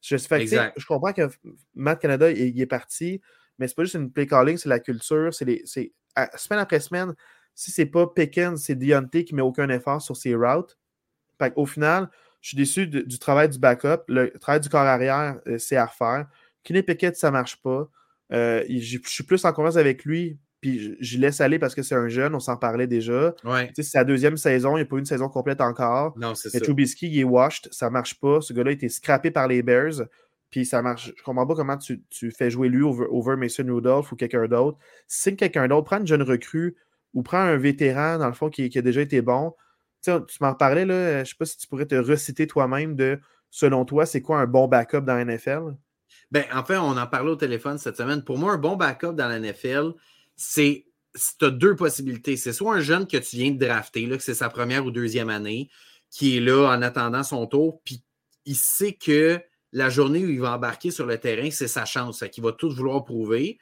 Je, je comprends que Matt Canada, il, est parti, mais c'est pas juste une play calling, c'est la culture. C'est semaine après semaine, si c'est pas Pickens, c'est Deontay qui met aucun effort sur ses routes. au final, je suis déçu du travail du backup. Le travail du corps arrière, euh, c'est à refaire. Kenny Pickett, ça marche pas. Euh, je suis plus en confiance avec lui puis je, laisse aller parce que c'est un jeune, on s'en parlait déjà. C'est sa deuxième saison, il n'y a pas eu une saison complète encore. Non, c'est ça. Trubisky, il est washed, ça marche pas. Ce gars-là a été scrappé par les Bears. Puis ça marche. Je comprends pas comment tu, fais jouer lui over, Mason Rudolph ou quelqu'un d'autre. Signe quelqu'un d'autre, prends une jeune recrue ou prends un vétéran, dans le fond, qui, a déjà été bon. tu m'en parlais, là, je sais pas si tu pourrais te reciter toi-même de, selon toi, c'est quoi un bon backup dans la NFL? Ben, en on en parlait au téléphone cette semaine. Pour moi, un bon backup dans la NFL, c'est tu as deux possibilités. C'est soit un jeune que tu viens de drafter, là, que c'est sa première ou deuxième année, qui est là en attendant son tour, puis il sait que la journée où il va embarquer sur le terrain, c'est sa chance, qu'il va tout vouloir prouver.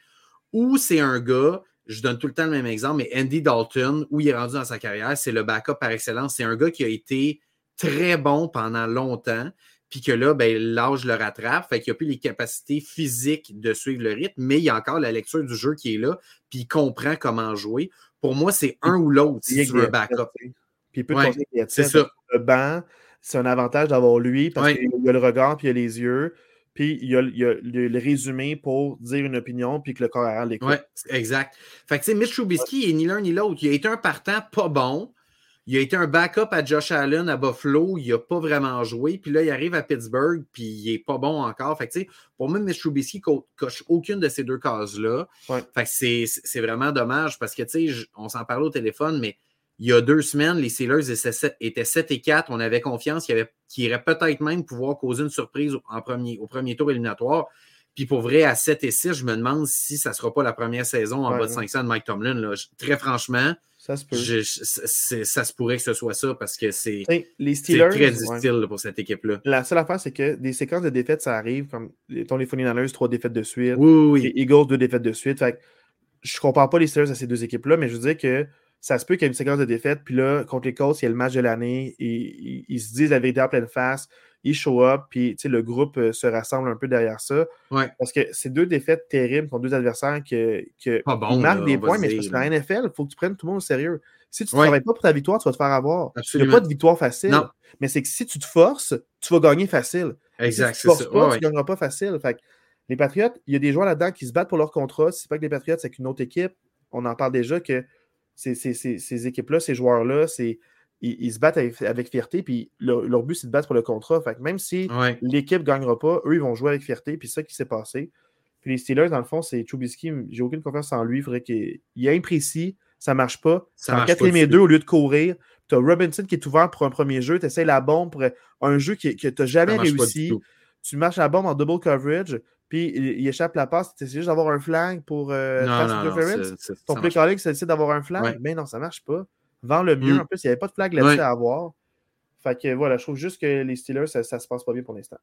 Ou c'est un gars, je donne tout le temps le même exemple, mais Andy Dalton, où il est rendu dans sa carrière, c'est le backup par excellence. C'est un gars qui a été très bon pendant longtemps, puis que là, ben, l'âge le rattrape, fait qu'il n'a plus les capacités physiques de suivre le rythme, mais il y a encore la lecture du jeu qui est là, puis il comprend comment jouer. Pour moi, c'est un ou l'autre si tu veux backup. Puis il peut c'est ça. Le banc, c'est un avantage d'avoir lui parce qu'il y a le regard, puis il y a les yeux, puis il y a, le, résumé pour dire une opinion, puis que le corps arrière l'écoute. Oui, exact. Fait que, tu sais, Mitch Trubisky, il est ni l'un ni l'autre. Il a été un partant pas bon, il a été un backup à Josh Allen à Buffalo, il n'a pas vraiment joué. Puis là, il arrive à Pittsburgh, puis il n'est pas bon encore. Fait que, pour moi, Mitch Trubisky coche aucune de ces deux cases-là. Fait que c'est vraiment dommage parce que, tu sais, on s'en parlait au téléphone, mais il y a deux semaines, les Steelers étaient 7 et 4. On avait confiance qu'il irait peut-être même pouvoir causer une surprise en premier, au premier tour éliminatoire. Puis pour vrai, à 7 et 6, je me demande si ça ne sera pas la première saison en bas de 500 de Mike Tomlin. Là. Très franchement, ça se peut. ça se pourrait que ce soit ça parce que c'est très difficile pour cette équipe-là. La seule affaire, c'est que des séquences de défaites, ça arrive. Comme ton les 49 trois défaites de suite. Oui, Les Eagles, deux défaites de suite. Fait je ne compare pas les Steelers à ces deux équipes-là, mais je veux dire que ça se peut qu'il y ait une séquence de défaites. Puis là, contre les Colts, il y a le match de l'année. Et, ils se disent la vérité en pleine face ils show up, puis le groupe euh, se rassemble un peu derrière ça. Parce que c'est deux défaites terribles contre deux adversaires que, que marquent des points, mais que la NFL, il faut que tu prennes tout le monde au sérieux. Si tu ne travailles pas pour ta victoire, tu vas te faire avoir. Il n'y a pas de victoire facile. Mais c'est que si tu te forces, tu vas gagner facile. Exact. Si tu ne forces pas, tu ne gagneras pas facile. Fait les Patriotes, il y a des joueurs là-dedans qui se battent pour leur contrat. Si ce n'est pas que les Patriotes, c'est qu'une autre équipe. on en parle déjà que ces, équipes-là, ces joueurs-là, ils, ils, se battent avec, fierté, puis leur, but, c'est de battre pour le contrat. Fait même si l'équipe ne gagnera pas, eux, ils vont jouer avec fierté, puis c'est ça qui s'est passé. Puis les Steelers, dans le fond, c'est Trubisky, j'ai aucune confiance en lui. Il qu'il est imprécis, ça ne marche pas. Ça en quatrième et deux, au lieu de courir, tu as Robinson qui est ouvert pour un premier jeu, tu essaies la bombe pour un jeu que tu n'as jamais réussi. Tu marches la bombe en double coverage, puis il, échappe la passe. Tu essaies juste d'avoir un flag pour euh, non, non, Ton play calling, c'est d'avoir un flag? Mais non, ça ne marche pas. Vends le mieux. Mm. En plus, il n'y avait pas de flag là-dessus à avoir. Fait que voilà, je trouve juste que les Steelers, ça, ne se passe pas bien pour l'instant.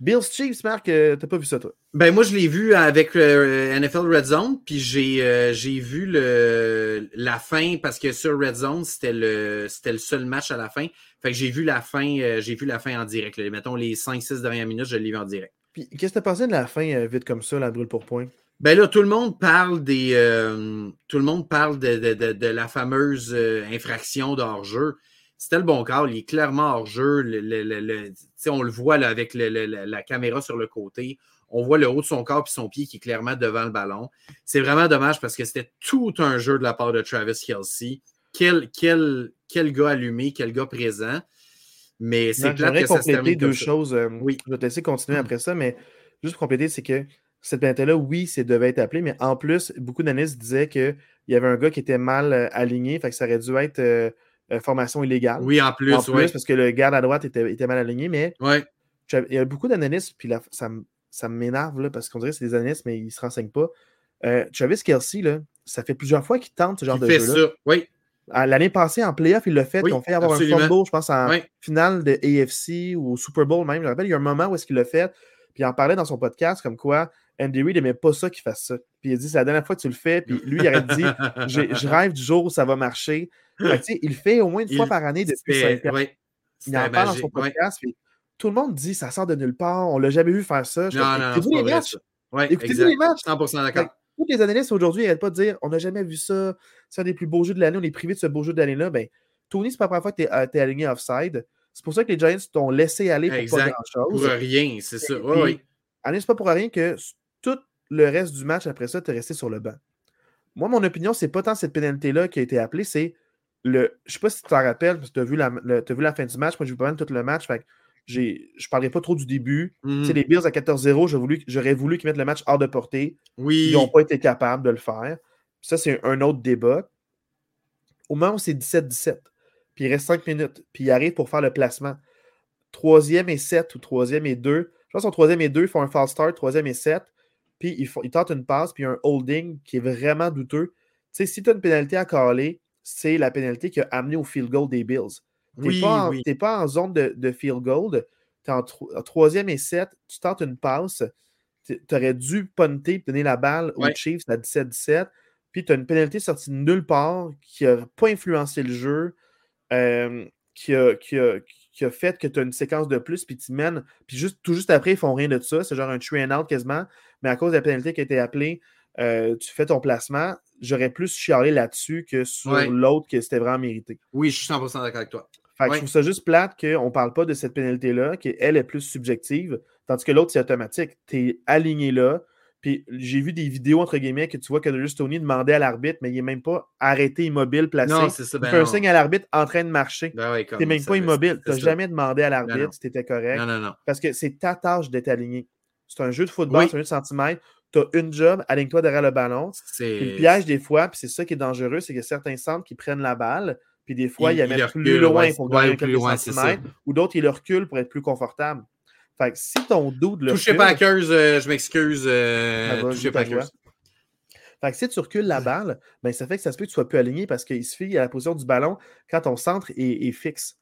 Bills Chiefs, Marc, euh, t'as pas vu ça, toi? Ben, moi, je l'ai vu avec le euh, NFL Red Zone, puis j'ai euh, vu le, la fin parce que sur Red Zone, c'était le, le seul match à la fin. Fait que j'ai vu la fin, j'ai vu la fin en direct. Mettons les 5-6 dernières minutes, je l'ai vu en direct. Qu'est-ce que t'as pensé de la fin vite comme ça, la brûle pour point? Ben là, tout le monde parle des. tout le monde parle de, de, de, la fameuse infraction d'hors-jeu c'était le bon cas. Il est clairement hors jeu. Le, on le voit avec la caméra sur le côté. On voit le haut de son corps et son pied qui est clairement devant le ballon. C'est vraiment dommage parce que c'était tout un jeu de la part de Travis Kelsey. Quel, quel, quel gars allumé, quel gars présent. Mais c'est clair que ça se termine deux choses. Euh, oui. Je vais te laisser continuer hmm. après ça, mais juste pour compléter, c'est que cette pénalité-là, oui, c'est devait être appelé, mais en plus, beaucoup d'analystes disaient qu'il y avait un gars qui était mal euh, aligné, fait que ça aurait dû être euh, formation illégale. Oui, en plus. En plus, parce que le garde à droite était, était mal aligné, mais ouais. il y a beaucoup d'analystes, puis ça, ça m'énerve, parce qu'on dirait que c'est des analystes, mais ils ne se renseignent pas. Travis Kelsey, là, ça fait plusieurs fois qu'il tente ce genre de jeu-là. Oui. L'année passée, en playoff, il l'a fait. ils ont fait avoir un fumble, je pense, en finale de AFC ou Super Bowl même. Je me rappelle, il y a un moment où est-ce qu'il l'a fait. Puis il en parlait dans son podcast comme quoi Andy Reid n'aimait pas ça qu'il fasse ça. Puis il a dit c'est la dernière fois que tu le fais. Puis lui, il aurait dit je rêve du jour où ça va marcher. il le fait au moins une fois par année depuis 5 ans. il en parle dans son podcast. tout le monde dit ça sort de nulle part. On ne l'a jamais vu faire ça. Écoutez-vous les matchs. Écoutez-vous les matchs. 100% d'accord. Tous les analystes aujourd'hui n'arrêtent pas de dire on n'a jamais vu ça. C'est un des plus beaux jeux de l'année. On est privé de ce beau jeu de l'année-là. Ben, Tony, c'est pas la première fois que tu es, euh, aligné offside. C'est pour ça que les Giants t'ont laissé aller pour pas grand-chose. Pour rien, c'est ça. Oui, oui. c'est pas pour rien que tout le reste du match après ça, tu es resté sur le banc. Moi, mon opinion, c'est pas tant cette pénalité-là qui a été appelée, c'est le. Je sais pas si tu t'en rappelles, parce que tu as, vu la, vu la fin du match. Moi, j'ai vu pas mal tout le match. Fait je ne parlais pas trop du début. Mm Les Bills à 14-0, j'aurais voulu, qu'ils mettent le match hors de portée. Oui. Ils n'ont pas été capables de le faire. Ça, c'est un autre débat. Au moment où c'est 17-17, puis il reste 5 minutes, puis il arrive pour faire le placement. Troisième et 7 ou troisième et 2. Je pense qu'en troisième et 2, ils font un false start, troisième et 7 puis il, tente une passe, puis un holding qui est vraiment douteux. Tu sais, si tu as une pénalité à caler, c'est la pénalité qui a amené au field goal des Bills. Tu n'es pas, en zone de, field goal, tu es en, troisième et 7, tu tentes une passe, tu aurais dû punter donner la balle aux Chiefs à 17-17, puis tu as une pénalité sortie de nulle part qui n'a pas influencé le jeu, euh, qui, a, qui, a, qui a fait que tu as une séquence de plus, puis tu mènes, puis juste, tout juste après, ils font rien de ça. C'est genre un tree and out quasiment. Mais à cause de la pénalité qui a été appelée, euh, tu fais ton placement. J'aurais plus chialé là-dessus que sur l'autre que c'était vraiment mérité. Oui, je suis 100% d'accord avec toi. Fait que Je trouve ça juste plate qu'on ne parle pas de cette pénalité-là, qui elle est plus subjective, tandis que l'autre, c'est automatique. Tu es aligné là, puis j'ai vu des vidéos, entre guillemets, que tu vois que Darius Tony demandait à l'arbitre, mais il n'est même pas arrêté immobile, placé. Non, c'est ça. Ben il fait un signe à l'arbitre en train de marcher. Ben tu n'es même pas immobile. Tu n'as jamais demandé à l'arbitre si tu étais correct. Non, non, non. Parce que c'est ta tâche d'être aligné. C'est un jeu de football, c'est un jeu de centimètres. Tu as une job, aligne-toi derrière le ballon. le piège, des fois, puis c'est ça qui est dangereux, c'est a certains centres qui prennent la balle, puis des fois, ils, la mettent plus loin pour gagner quelques centimètres, ou d'autres, ils le reculent pour être plus confortable. Fait que si ton doute le Touchez Packers, euh, je m'excuse. Euh, touchez Packers. Fait que si tu recules la balle, ben, ça fait que ça se peut que tu sois plus aligné parce qu'il se fait à la position du ballon quand ton centre est, fixe.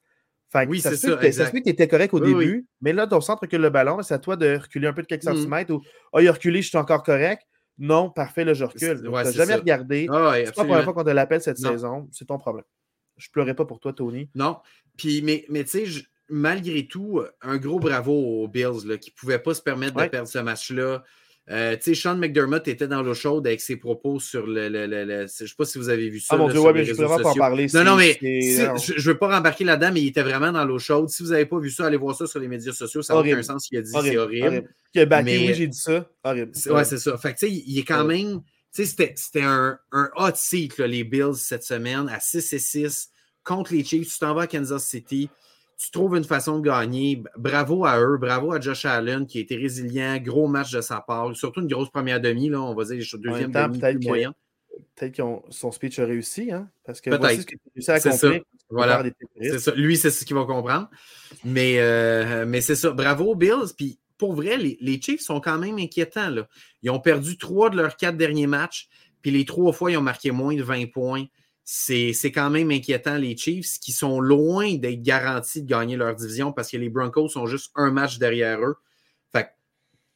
Fait que oui, ça, se ça, que, ça se peut que tu étais correct au début, mais là, ton centre recule le ballon, c'est à toi de reculer un peu de quelques mm. centimètres ou oh, il a reculé, je suis encore correct. Non, parfait, là, je recule. tu n'as jamais regardé. Ah, c'est pas la première fois qu'on te l'appelle cette saison. C'est ton problème. Je pleurais pas pour toi, Tony. Non. Puis, mais, mais tu sais, malgré tout, un gros bravo aux Bills là, qui ne pouvaient pas se permettre de perdre ce match-là. Euh, tu sais, Sean McDermott était dans l'eau chaude avec ses propos sur le. le, le, je ne sais pas si vous avez vu ça. Ah mon Dieu, ouais, mais je peux pas en parler. Non, non, mais je ne veux pas rembarquer là-dedans, mais il était vraiment dans l'eau chaude. Si vous n'avez pas vu ça, allez voir ça sur les médias sociaux. Ça n'a aucun sens ce qu'il a dit. C'est horrible. horrible. mais... oui, j'ai dit ça. Horrible. Ouais, c'est ça. Fait que, tu sais, il est quand même C'était un, un hot seat, les Bills, cette semaine, à 6 et 6 contre les Chiefs. Tu t'en vas à Kansas City tu trouves une façon de gagner. Bravo à eux, bravo à Josh Allen qui a été résilient, gros match de sa part, surtout une grosse première demi, là, on va dire deuxième demi peut-être moyen. Peut-être que son speech a réussi, hein? parce que voici ce à accomplir. Voilà. Ça. Lui, c'est ce qu'il va comprendre. Mais, euh, mais c'est ça. Bravo, Bills. Puis pour vrai, les, les, Chiefs sont quand même inquiétants. Là. Ils ont perdu trois de leurs quatre derniers matchs. Puis les trois fois, ils ont marqué moins de 20 points c'est quand même inquiétant, les Chiefs, qui sont loin d'être garantis de gagner leur division parce que les Broncos sont juste un match derrière eux. Fait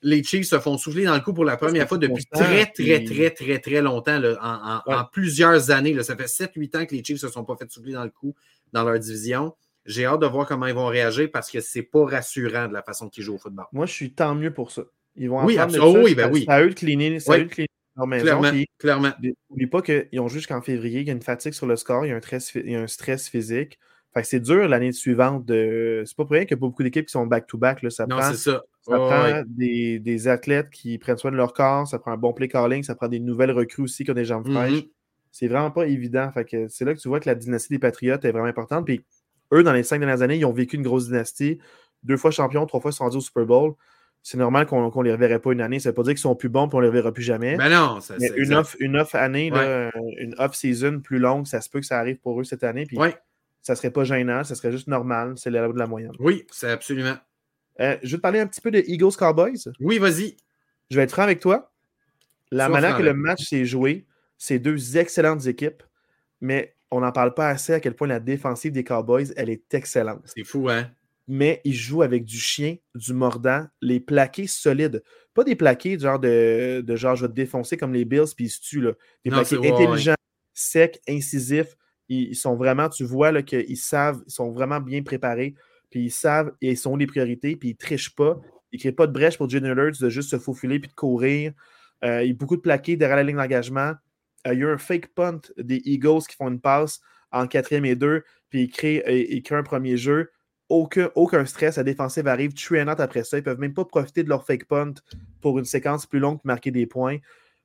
les Chiefs se font souffler dans le coup pour la première fois depuis très, très, très, très, très longtemps, en, plusieurs années. Ça fait 7-8 ans que les Chiefs ne se sont pas fait souffler dans le coup dans leur division. J'ai hâte de voir comment ils vont réagir parce que c'est pas rassurant de la façon qu'ils jouent au football. Moi, je suis tant mieux pour ça. Ils vont oui, absolument. Oh oui, ben oui. Ça eux de cleaner, eux de cleaner Clairement, clairement. N'oublie pas qu'ils ont jusqu'en février, il y a une fatigue sur le score, il y a un, stress, il y a un stress physique. Fait c'est dur l'année suivante de. C'est pas pour rien qu'il y a pas beaucoup d'équipes qui sont back-to-back. Ça non, prend, ça. ça prend des, des, athlètes qui prennent soin de leur corps, ça prend un bon play calling, ça prend des nouvelles recrues aussi qui ont des jambes mm-hmm. fraîches. C'est vraiment pas évident. Fait que c'est là que tu vois que la dynastie des Patriotes est vraiment importante. Puis eux, dans les cinq dernières années, ils ont vécu une grosse dynastie. Deux fois champion, trois fois ils sont rendus au Super Bowl c'est normal qu'on ne les reverrait pas une année. Ça ne veut pas dire qu'ils sont plus bons et on ne les reverra plus jamais. Mais ben non, ça, Mais une off, une off année, une off-season plus longue, ça se peut que ça arrive pour eux cette année. Puis ça ne serait pas gênant, ça serait juste normal. C'est la de la moyenne. Oui, c'est absolument. Euh, je vais te parler un petit peu de Eagles Cowboys. Oui, vas-y. Je vais être franc avec toi. La manière que le match s'est joué, c'est deux excellentes équipes, mais on n'en parle pas assez à quel point la défensive des Cowboys, elle est excellente. C'est fou, hein? mais il joue avec du chien, du mordant, les plaqués solides. Pas des plaqués genre de, de genre je vais te défoncer comme les Bills puis ils se tuent. Là. Des plaqués intelligents, secs, incisifs. Ils, sont vraiment, tu vois qu'ils savent, ils sont vraiment bien préparés. Puis ils savent et ils sont les priorités, puis ils ne trichent pas. Ils ne créent pas de brèche pour Jalen Hurts de juste se faufiler puis de courir. Euh, il y a beaucoup de plaqués derrière la ligne d'engagement. Il y a un fake punt des Eagles qui font une passe en quatrième et deux, puis ils créent, ils créent un premier jeu aucun, aucun stress. La défensive arrive, tuer un autre après ça. Ils ne peuvent même pas profiter de leur fake punt pour une séquence plus longue pour marquer des points.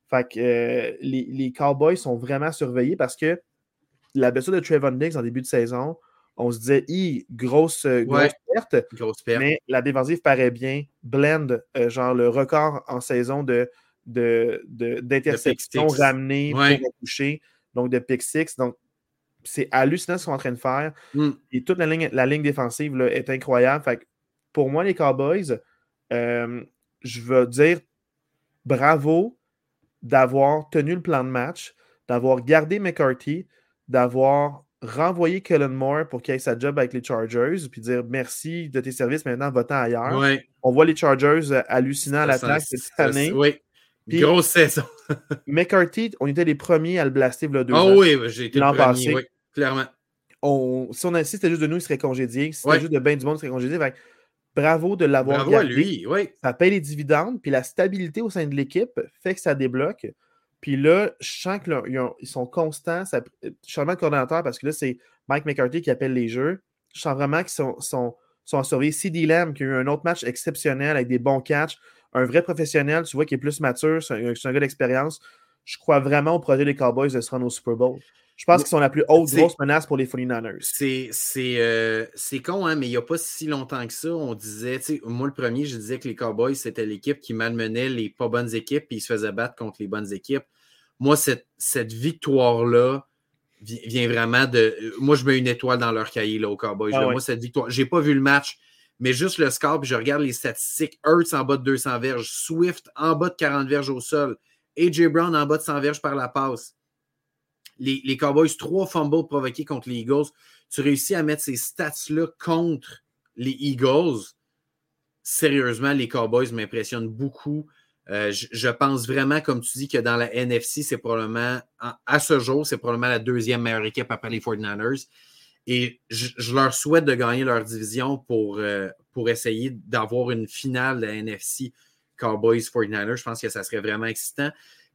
Fait que euh, les, Cowboys sont vraiment surveillés parce que la blessure de Trevon Diggs en début de saison, on se disait, grosse, euh, perte, grosse, perte, Mais la défensive paraît bien. Blend, euh, genre le record en saison de, d'interceptions de, ramenées pour toucher, donc de pick six. Donc, c'est hallucinant ce qu'ils sont en train de faire. Mm. Et toute la ligne, la ligne défensive là, est incroyable. Fait pour moi, les Cowboys, euh, je veux dire bravo d'avoir tenu le plan de match, d'avoir gardé McCarthy, d'avoir renvoyé Kellen Moore pour qu'il ait sa job avec les Chargers, puis dire merci de tes services, maintenant va-t'en ailleurs. On voit les Chargers euh, hallucinants à l'attaque cette année. Oui. Grosse saison. McCarthy, on était les premiers à le blaster le deux Ah oui, j'ai été le premier, passé. Clairement. On, si, on, si c'était juste de nous, il serait congédié. Si c'était juste de bien du monde, il serait congédié. bravo de l'avoir Bravo à lui, oui. Ça paye les dividendes, puis la stabilité au sein de l'équipe fait que ça débloque. Puis là, je sens qu'ils sont constants. Ça, je suis vraiment coordonnateur parce que là, c'est Mike McCarthy qui appelle les jeux. Je sens vraiment qu'ils sont, sont, sont surveillés. CD Lamb qui a eu un autre match exceptionnel avec des bons catchs. Un vrai professionnel, tu vois, qui est plus mature, c'est un, un, gars d'expérience. Je crois vraiment au projet des Cowboys de se rendre au Super Bowl. Je pense qu'ils sont la plus haute grosse menace pour les 49ers. Euh, c'est con, hein, mais il n'y a pas si longtemps que ça, on disait, moi le premier, je disais que les Cowboys, c'était l'équipe qui malmenait les pas bonnes équipes et ils se faisaient battre contre les bonnes équipes. Moi, cette, cette victoire-là vient vraiment de. Moi, je mets une étoile dans leur cahier là, aux Cowboys. Ah moi, cette victoire, je n'ai pas vu le match, mais juste le score, puis je regarde les statistiques. Hurts en bas de 200 verges, Swift en bas de 40 verges au sol, AJ Brown en bas de 100 verges par la passe les, Cowboys, trois fumbles provoqués contre les Eagles. Tu réussis à mettre ces stats-là contre les Eagles. Sérieusement, les Cowboys m'impressionnent beaucoup. Euh, je, pense vraiment, comme tu dis, que dans la NFC, c'est probablement, à ce jour, c'est probablement la deuxième meilleure équipe après les 49ers. Et je, leur souhaite de gagner leur division pour, euh, pour essayer d'avoir une finale de la NFC Cowboys 49ers. Je pense que ça serait vraiment excitant.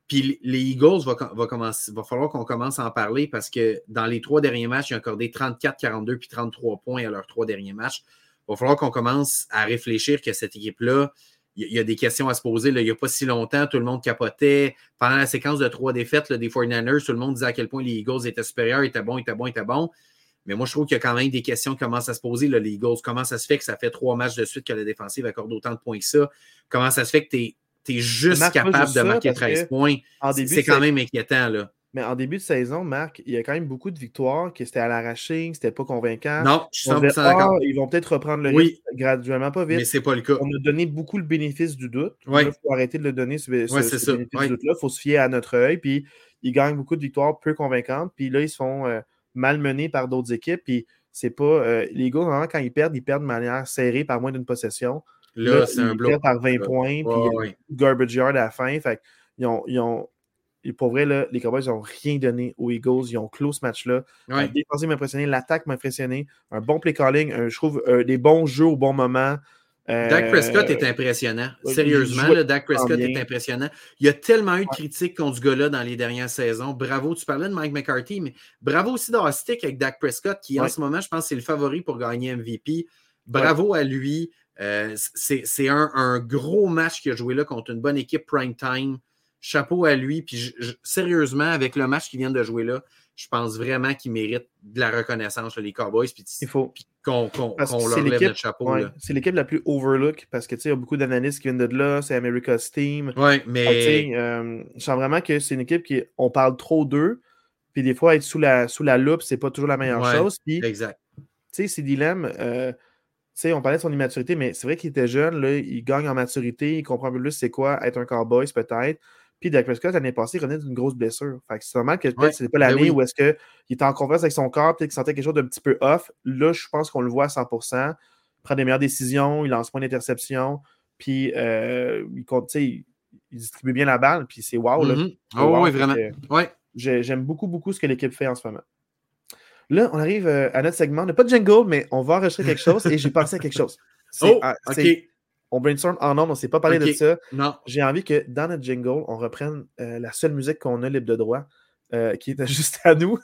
Puis les Eagles, va, va, commencer, va falloir qu'on commence à en parler parce que dans les trois derniers matchs, ils ont accordé 34, 42 puis 33 points à leurs trois derniers matchs. Il va falloir qu'on commence à réfléchir que cette équipe-là, il y, a des questions à se poser. Il n'y a pas si longtemps, tout le monde capotait. Pendant la séquence de trois défaites des 49ers, tout le monde disait à quel point les Eagles étaient supérieurs, étaient bons, étaient bons, étaient bons. Mais moi, je trouve qu'il y a quand même des questions qui commencent à se poser. Là. Les Eagles, comment ça se fait que ça fait trois matchs de suite que la défensive accorde autant de points que ça? Comment ça se fait que tu es, juste capable de marquer 13 points? C'est quand même inquiétant. Là. Mais en début de saison, Marc, il y a quand même beaucoup de victoires qui étaient à l'arraché, c'était pas convaincant. Non, je suis 100% d'accord. ils vont peut-être reprendre le oui. graduellement, pas vite. Mais c'est pas le cas. On a donné beaucoup le bénéfice du doute. Il faut arrêter de le donner, ce, bénéfice du doute-là. Il faut se fier à notre œil. Puis ils gagnent beaucoup de victoires peu convaincantes. Puis là, ils se font euh, malmenés par d'autres équipes. Puis c'est pas. Euh, les gars, vraiment, quand ils perdent, ils perdent de manière serrée par moins d'une possession. Là, c'est un bloc. par 20 points. puis garbage yard à la fin. Fait ils ont, ils ont et pour vrai, là, les Cowboys n'ont rien donné aux Eagles. Ils ont clos ce match-là. Ouais. La m'a impressionné, l'attaque m'a impressionné. Un bon play calling, je trouve euh, des bons jeux au bon moment. Euh, Dak Prescott est impressionnant. Sérieusement, là, Dak Prescott est impressionnant. Il y a tellement eu de critiques contre ce gars-là dans les dernières saisons. Bravo. Tu parlais de Mike McCarthy, mais bravo aussi d'Austic avec Dak Prescott, qui en ce moment, je pense, c'est le favori pour gagner MVP. Bravo à lui. Euh, c'est un, un, gros match qu'il a joué là contre une bonne équipe prime time chapeau à lui. Puis sérieusement, avec le match qu'il vient de jouer là, je pense vraiment qu'il mérite de la reconnaissance, les Cowboys. Puis il faut qu'on leur lève notre chapeau. c'est l'équipe la plus overlook parce que il y a beaucoup d'analystes qui viennent de là, c'est America's Team. Oui, mais. Euh, je sens vraiment que c'est une équipe qui. On parle trop d'eux. Puis des fois, être sous la, sous la loupe, c'est pas toujours la meilleure chose. Puis, exact. Tu sais, c'est dilemme. Euh, on parlait de son immaturité, mais c'est vrai qu'il était jeune, là, il gagne en maturité, il comprend plus c'est quoi être un cowboy, peut-être. Puis Dak Prescott, l'année passée, il revenait d'une grosse blessure. Fait que c'est normal que peut-être ce n'est pas ben l'année où est-ce qu'il était en confiance avec son corps, peut-être qu'il sentait quelque chose d'un petit peu off. Là, je pense qu'on le voit à 100%. Il prend des meilleures décisions, il lance moins d'interceptions, puis euh, il, compte, il, distribue bien la balle, puis c'est wow. Là. Mm-hmm. Oh, oui, vraiment. Ouais. J'aime beaucoup, beaucoup ce que l'équipe fait en ce moment. Là, on arrive euh, à notre segment. On n'a pas de jingle, mais on va enregistrer quelque chose et j'ai pensé à quelque chose. Oh, OK on brainstorm en nom, on ne s'est pas parlé de ça. Non. J'ai envie que dans notre jingle, on reprenne euh, la seule musique qu'on a libre de droit, euh, qui est juste à nous.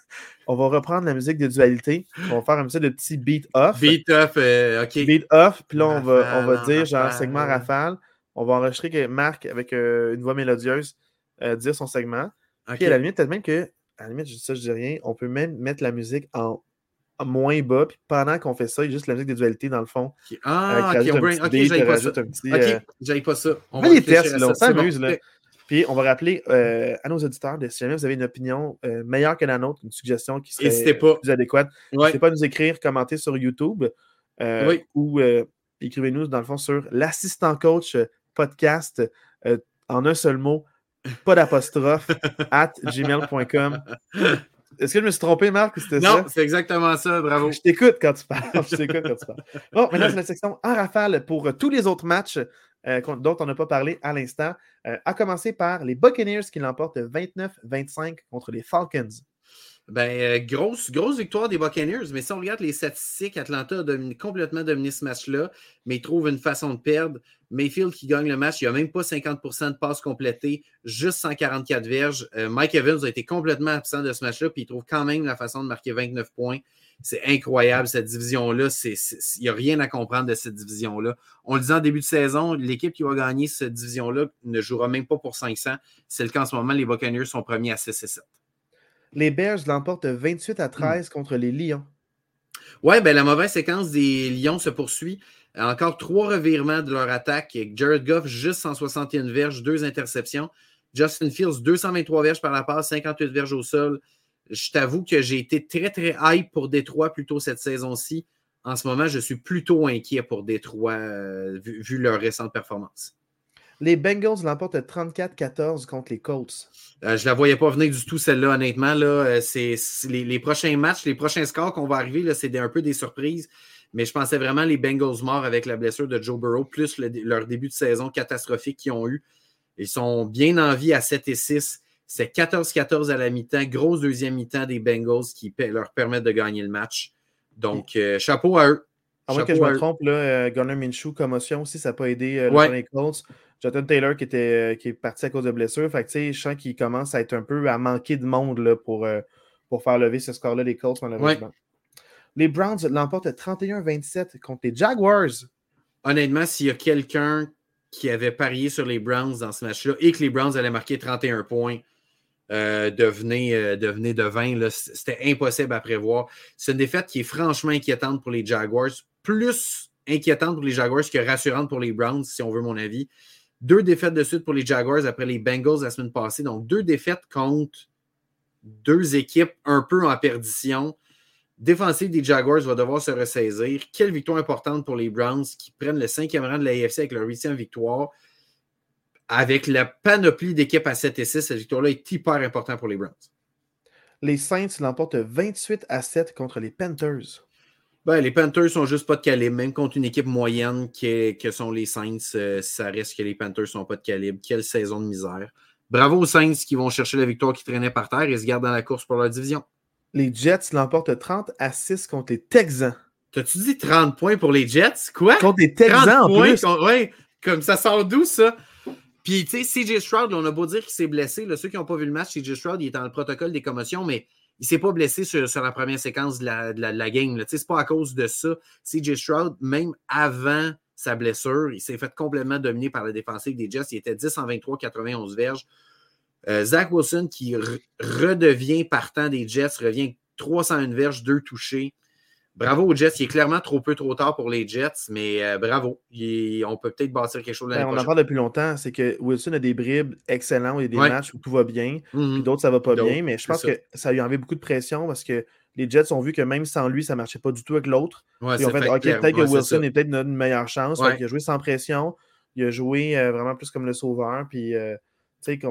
On va reprendre la musique de dualité. On va faire un petit de petit beat off. Beat off, euh, OK. Beat off, puis là, on va, on va dire, genre, segment rafale. On va enregistrer que Marc, avec une voix mélodieuse, dire son segment. Puis à la limite, peut-être même que, à la limite, je dis ça, je dis rien, on peut même mettre la musique en moins bas. Puis pendant qu'on fait ça, il y a juste la musique de dualité dans le fond. Ah, ok, on bring, ok, j'aille pas ça. Petit, ok, j'aille pas ça. On va les tests, là, on s'amuse. Là. Puis on va rappeler euh, à nos auditeurs de si jamais vous avez une opinion euh, meilleure que la nôtre, une suggestion qui serait pas. plus adéquate, n'hésitez pas à nous écrire, commenter sur YouTube euh, oui. ou écrivez-nous dans le fond sur l'assistant coach podcast en un seul mot, pas d'apostrophe, at gmail.com. Est-ce que je me suis trompé, Marc, Non, c'est exactement ça, bravo. Je t'écoute quand tu parles. Je t'écoute quand tu parles. Bon, maintenant, c'est la section en rafale pour euh, tous les autres matchs euh, dont on n'a pas parlé à l'instant, euh, à commencer par les Buccaneers qui l'emportent 29-25 contre les Falcons. Ben, grosse, grosse victoire des Buccaneers, mais si on regarde les statistiques, Atlanta a complètement dominé ce match-là, mais ils trouvent une façon de perdre. Mayfield qui gagne le match, il n'y a même pas 50% de passes complétées, juste 144 verges. Euh, Mike Evans a été complètement absent de ce match-là, puis il trouve quand même la façon de marquer 29 points. C'est incroyable, cette division-là. Il n'y a rien à comprendre de cette division-là. On le disait en début de saison, l'équipe qui va gagner cette division-là ne jouera même pas pour 500. C'est le cas en ce moment. Les Buccaneers sont premiers à 6 7. Les Bears l'emportent 28 à 13 contre les Lions. Oui, ben, la mauvaise séquence des Lions se poursuit. Encore trois revirements de leur attaque. Jared Goff, juste 161 verges, deux interceptions. Justin Fields, 223 verges par la passe, 58 verges au sol. Je t'avoue que j'ai été très, très hype pour Détroit plutôt cette saison-ci. En ce moment, je suis plutôt inquiet pour Détroit euh, vu, leur récente performance. Les Bengals l'emportent 34-14 contre les Colts. Euh, je ne la voyais pas venir du tout, celle-là, honnêtement. Là, euh, c'est, les, prochains matchs, les prochains scores qu'on va arriver, c'est un peu des surprises. Mais je pensais vraiment les Bengals morts avec la blessure de Joe Burrow, plus leur début de saison catastrophique qu'ils ont eu. Ils sont bien en vie à 7 et 6. C'est 14-14 à la mi-temps. Grosse deuxième mi-temps des Bengals qui leur permettent de gagner le match. Donc, euh, chapeau à eux. À moins que je me trompe, là, euh, Minshew, commotion aussi, ça n'a pas aidé euh, les Colts. Jonathan Taylor qui, était, qui est parti à cause de blessure. Fait que, je sens qu'il commence à être un peu à manquer de monde là, pour, pour faire lever ce score-là, les Colts, malheureusement. Les Browns l'emportent 31-27 contre les Jaguars. Honnêtement, s'il y a quelqu'un qui avaient parié sur les Browns dans ce match-là et que les Browns allaient marquer 31 points euh, devenait, euh, de 20. C'était impossible à prévoir. C'est une défaite qui est franchement inquiétante pour les Jaguars, plus inquiétante pour les Jaguars que rassurante pour les Browns, si on veut mon avis. Deux défaites de suite pour les Jaguars après les Bengals la semaine passée. Donc, deux défaites contre deux équipes un peu en perdition. Défensive des Jaguars va devoir se ressaisir. Quelle victoire importante pour les Browns qui prennent le cinquième rang de l'AFC avec leur huitième victoire. Avec la panoplie d'équipes à 7 et 6, cette victoire-là est hyper importante pour les Browns. Les Saints l'emportent 28 à 7 contre les Panthers. Ben, les Panthers sont juste pas de calibre, même contre une équipe moyenne que sont les Saints, euh, ça reste que les Panthers sont pas de calibre. Quelle saison de misère. Bravo aux Saints qui vont chercher la victoire qui traînait par terre et se gardent dans la course pour leur division. Les Jets l'emportent 30 à 6 contre les Texans. T'as-tu dit 30 points pour les Jets? Quoi? Contre les Texans en plus. Oui, comme ça sort d'où ça? Puis, tu sais, CJ Stroud, on a beau dire qu'il s'est blessé. ceux qui n'ont pas vu le match, CJ Stroud, il est dans le protocole des commotions, mais il ne s'est pas blessé sur, la première séquence de la, de la, game. Ce n'est pas à cause de ça. CJ Stroud, même avant sa blessure, il s'est fait complètement dominer par la défensive des Jets. Il était 10 en 23, 91 verges. Euh, Zach Wilson qui redevient partant des Jets, revient 301 verges, 2 touchés. Bravo aux Jets. Il est clairement trop peu, trop tard pour les Jets, mais euh, bravo. on peut peut-être bâtir quelque chose ben, On en parle depuis longtemps. C'est que Wilson a des bribes excellents. Il y a des matchs où tout va bien. Mhm. Puis d'autres, ça va pas bien. Mais je pense que ça lui a enlevé beaucoup de pression parce que les Jets ont vu que même sans lui, ça ne marchait pas du tout avec l'autre. ils ont fait, OK, peut-être que Wilson est, peut-être notre meilleure chance. il a joué sans pression. Il a joué euh, vraiment plus comme le sauveur. Puis. Euh,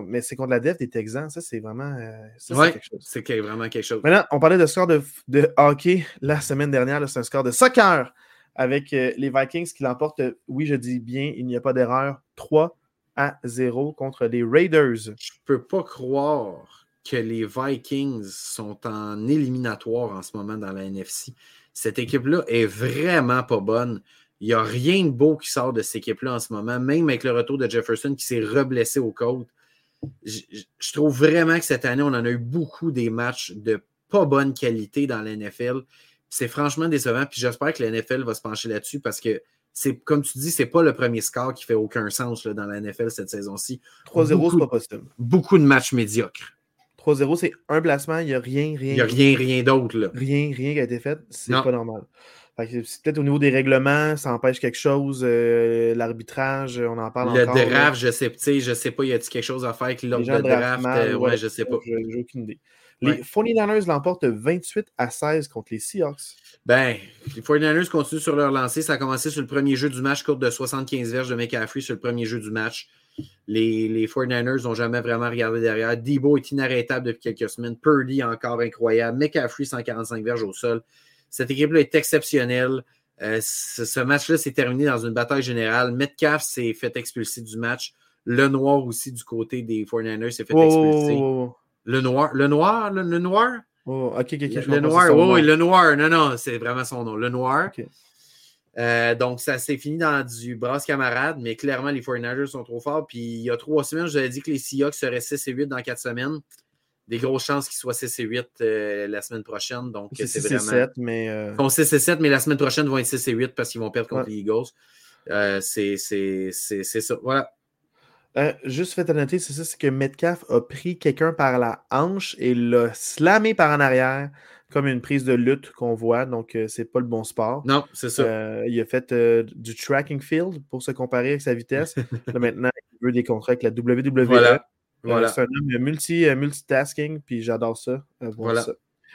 mais c'est contre la def des Texans, ça c'est vraiment euh, ça, quelque chose. C'est vraiment quelque chose. Maintenant, on parlait de score de, de hockey la semaine dernière, c'est un score de soccer avec euh, les Vikings qui l'emportent, oui, je dis bien, il n'y a pas d'erreur, 3 à 0 contre les Raiders. Je ne peux pas croire que les Vikings sont en éliminatoire en ce moment dans la NFC. Cette équipe-là est vraiment pas bonne. Il n'y a rien de beau qui sort de cette équipe-là en ce moment, même avec le retour de Jefferson qui s'est reblessé au côte je, trouve vraiment que cette année, on en a eu beaucoup des matchs de pas bonne qualité dans la NFL. C'est franchement décevant. Puis j'espère que la NFL va se pencher là-dessus parce que c'est comme tu dis, c'est pas le premier score qui fait aucun sens dans la NFL cette saison-ci. 3-0, c'est pas possible. Beaucoup de matchs médiocres. 3-0, c'est un placement, il n'y a rien, rien. Il n'y a rien, rien d'autre. Rien, rien qui a été fait. C'est pas normal. C'est peut-être au niveau des règlements, ça empêche quelque chose. Euh, l'arbitrage, on en parle encore. Le draft, je sais, je sais pas, y a-t-il quelque chose à faire avec l'ordre de draft? Mal, euh, ouais, je sais pas. J'ai aucune idée. Les 49ers l'emportent 28 à 16 contre les Seahawks. Ben, les 49ers continuent sur leur lancée. Ça a commencé sur le premier jeu du match, courte de 75 verges de McCaffrey sur le premier jeu du match. Les, les 49ers n'ont jamais vraiment regardé derrière. Debo est inarrêtable depuis quelques semaines. Purdy encore incroyable. McCaffrey 145 verges au sol. Cette équipe-là est exceptionnelle. Euh, ce, match-là s'est terminé dans une bataille générale. Metcalf s'est fait expulser du match. Le noir aussi du côté des 49ers s'est fait expulser. Le noir, le noir, le, noir? Oh, ok, ok, Le, noir, oui, le noir. Non, non, c'est vraiment son nom. Le noir. Euh, donc, ça s'est fini dans du brasse camarade, mais clairement, les 49ers sont trop forts. Puis, il y a trois semaines, je vous avais dit que les Seahawks seraient 6 et 8 dans quatre semaines des grosses chances qu'ils soient 6 et 8 euh, la semaine prochaine. Donc, c'est vraiment. 7, mais. Euh... Ils 6 et 7, mais la semaine prochaine, ils vont être 6 et 8 parce qu'ils vont perdre contre les Eagles. C'est ça. Voilà. Euh, juste fait à noter, c'est ça, c'est que Metcalf a pris quelqu'un par la hanche et l'a slamé par en arrière comme une prise de lutte qu'on voit, donc c'est pas le bon sport. Non, c'est ça. il a fait du tracking field pour se comparer avec sa vitesse. maintenant, il veut des contrats avec la WWE. Voilà. Euh, c'est un homme multi, euh, multitasking, puis j'adore ça, euh, ça.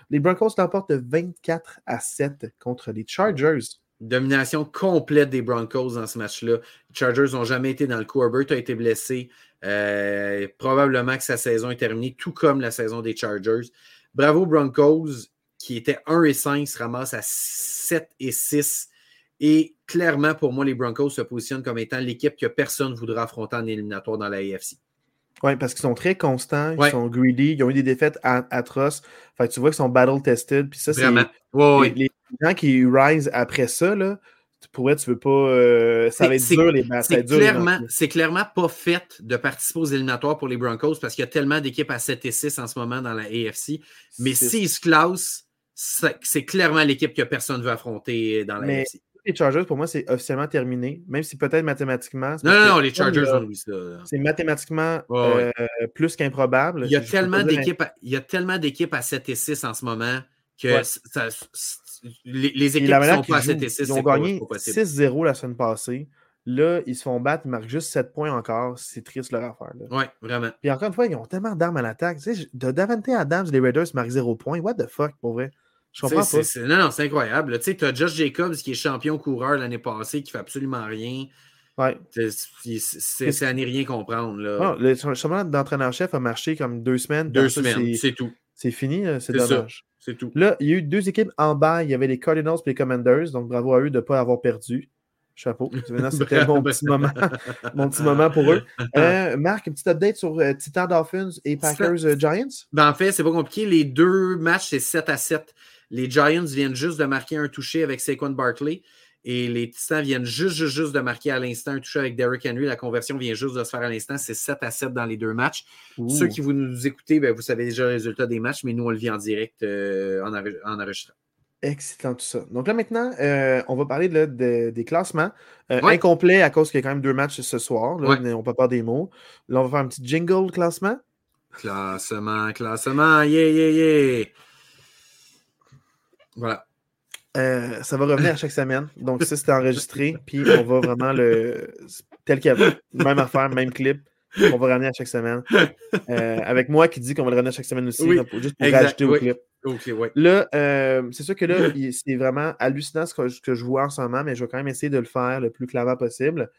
Les Broncos l'emportent 24 à 7 contre les Chargers. Domination complète des Broncos dans ce match-là. Les Chargers n'ont jamais été dans le coup. Herbert a été blessé. probablement que sa saison est terminée, tout comme la saison des Chargers. Bravo Broncos, qui étaient 1 et 5, se ramassent à 7 et 6. Et clairement, pour moi, les Broncos se positionnent comme étant l'équipe que personne ne voudra affronter en éliminatoire dans la AFC. Oui, parce qu'ils sont très constants, ils sont greedy, ils ont eu des défaites atroces. Fait tu vois qu'ils sont battle-tested. Puis ça, c'est les, gens qui rise après ça, là, pour vrai, tu veux pas. Euh, ça va être dur les matchs. C'est clairement, clairement pas fait de participer aux éliminatoires pour les Broncos parce qu'il y a tellement d'équipes à 7 et 6 en ce moment dans la AFC. Mais s'ils se classent, c'est clairement l'équipe que personne ne veut affronter dans la AFC. les Chargers, pour moi, c'est officiellement terminé, même si peut-être mathématiquement. Non, non, non, les Chargers ont oui ça. C'est mathématiquement euh, plus qu'improbable. Il y a tellement d'équipes à, il y a tellement d'équipes à 7 et 6 en ce moment que ça, les, équipes qui sont pas à 7 et 6, Ils ont gagné 6-0 la semaine passée. Là, ils se font battre, ils marquent juste 7 points encore. C'est triste leur affaire. Oui, vraiment. Puis encore une fois, ils ont tellement d'armes à l'attaque. Tu sais, de Davante Adams, les Raiders marquent 0 points. What the fuck, pour vrai? Je comprends pas. non, non, c'est incroyable. Tu sais, tu as Josh Jacobs qui est champion coureur l'année passée, qui fait absolument rien. Ouais. C'est à n'y rien comprendre. Là. Le changement d'entraîneur-chef a marché comme deux semaines. Deux semaines, c'est tout. C'est fini, c'est dommage. C'est tout. Là, il y a eu deux équipes en bas. Il y avait les Cardinals et les Commanders. Donc, bravo à eux de ne pas avoir perdu. Chapeau. C'était mon petit moment. mon petit moment pour eux. Euh, Marc, un petit update sur euh, Titan Dolphins et Packers euh, Giants? Ben, en fait, c'est pas compliqué. Les deux matchs, c'est 7 à 7. Les Giants viennent juste de marquer un touché avec Saquon Barkley. Et les Titans viennent juste, juste, juste de marquer à l'instant un touché avec Derrick Henry. La conversion vient juste de se faire à l'instant. C'est 7 à 7 dans les deux matchs. Ceux qui vous nous écoutez, ben, vous savez déjà le résultat des matchs, mais nous, on le vit en direct en, en enregistrant. Excellent tout ça. Donc là maintenant, euh, on va parler des classements. Euh, incomplet à cause qu'il y a quand même deux matchs ce soir. Là, On peut pas des mots. Là, on va faire un petit jingle classement. Classement, classement, yeah, yeah, yeah. Voilà. Euh, ça va revenir à chaque semaine. Donc, ça, c'était enregistré. Puis, on va vraiment le. Tel qu'il y avait. Même affaire, même clip. On va ramener à chaque semaine. avec moi qui dit qu'on va le ramener à chaque semaine aussi. juste pour rajouter au clip. Là, euh, c'est sûr que là, c'est vraiment hallucinant ce que, je vois en ce moment, mais je vais quand même essayer de le faire le plus clairement possible.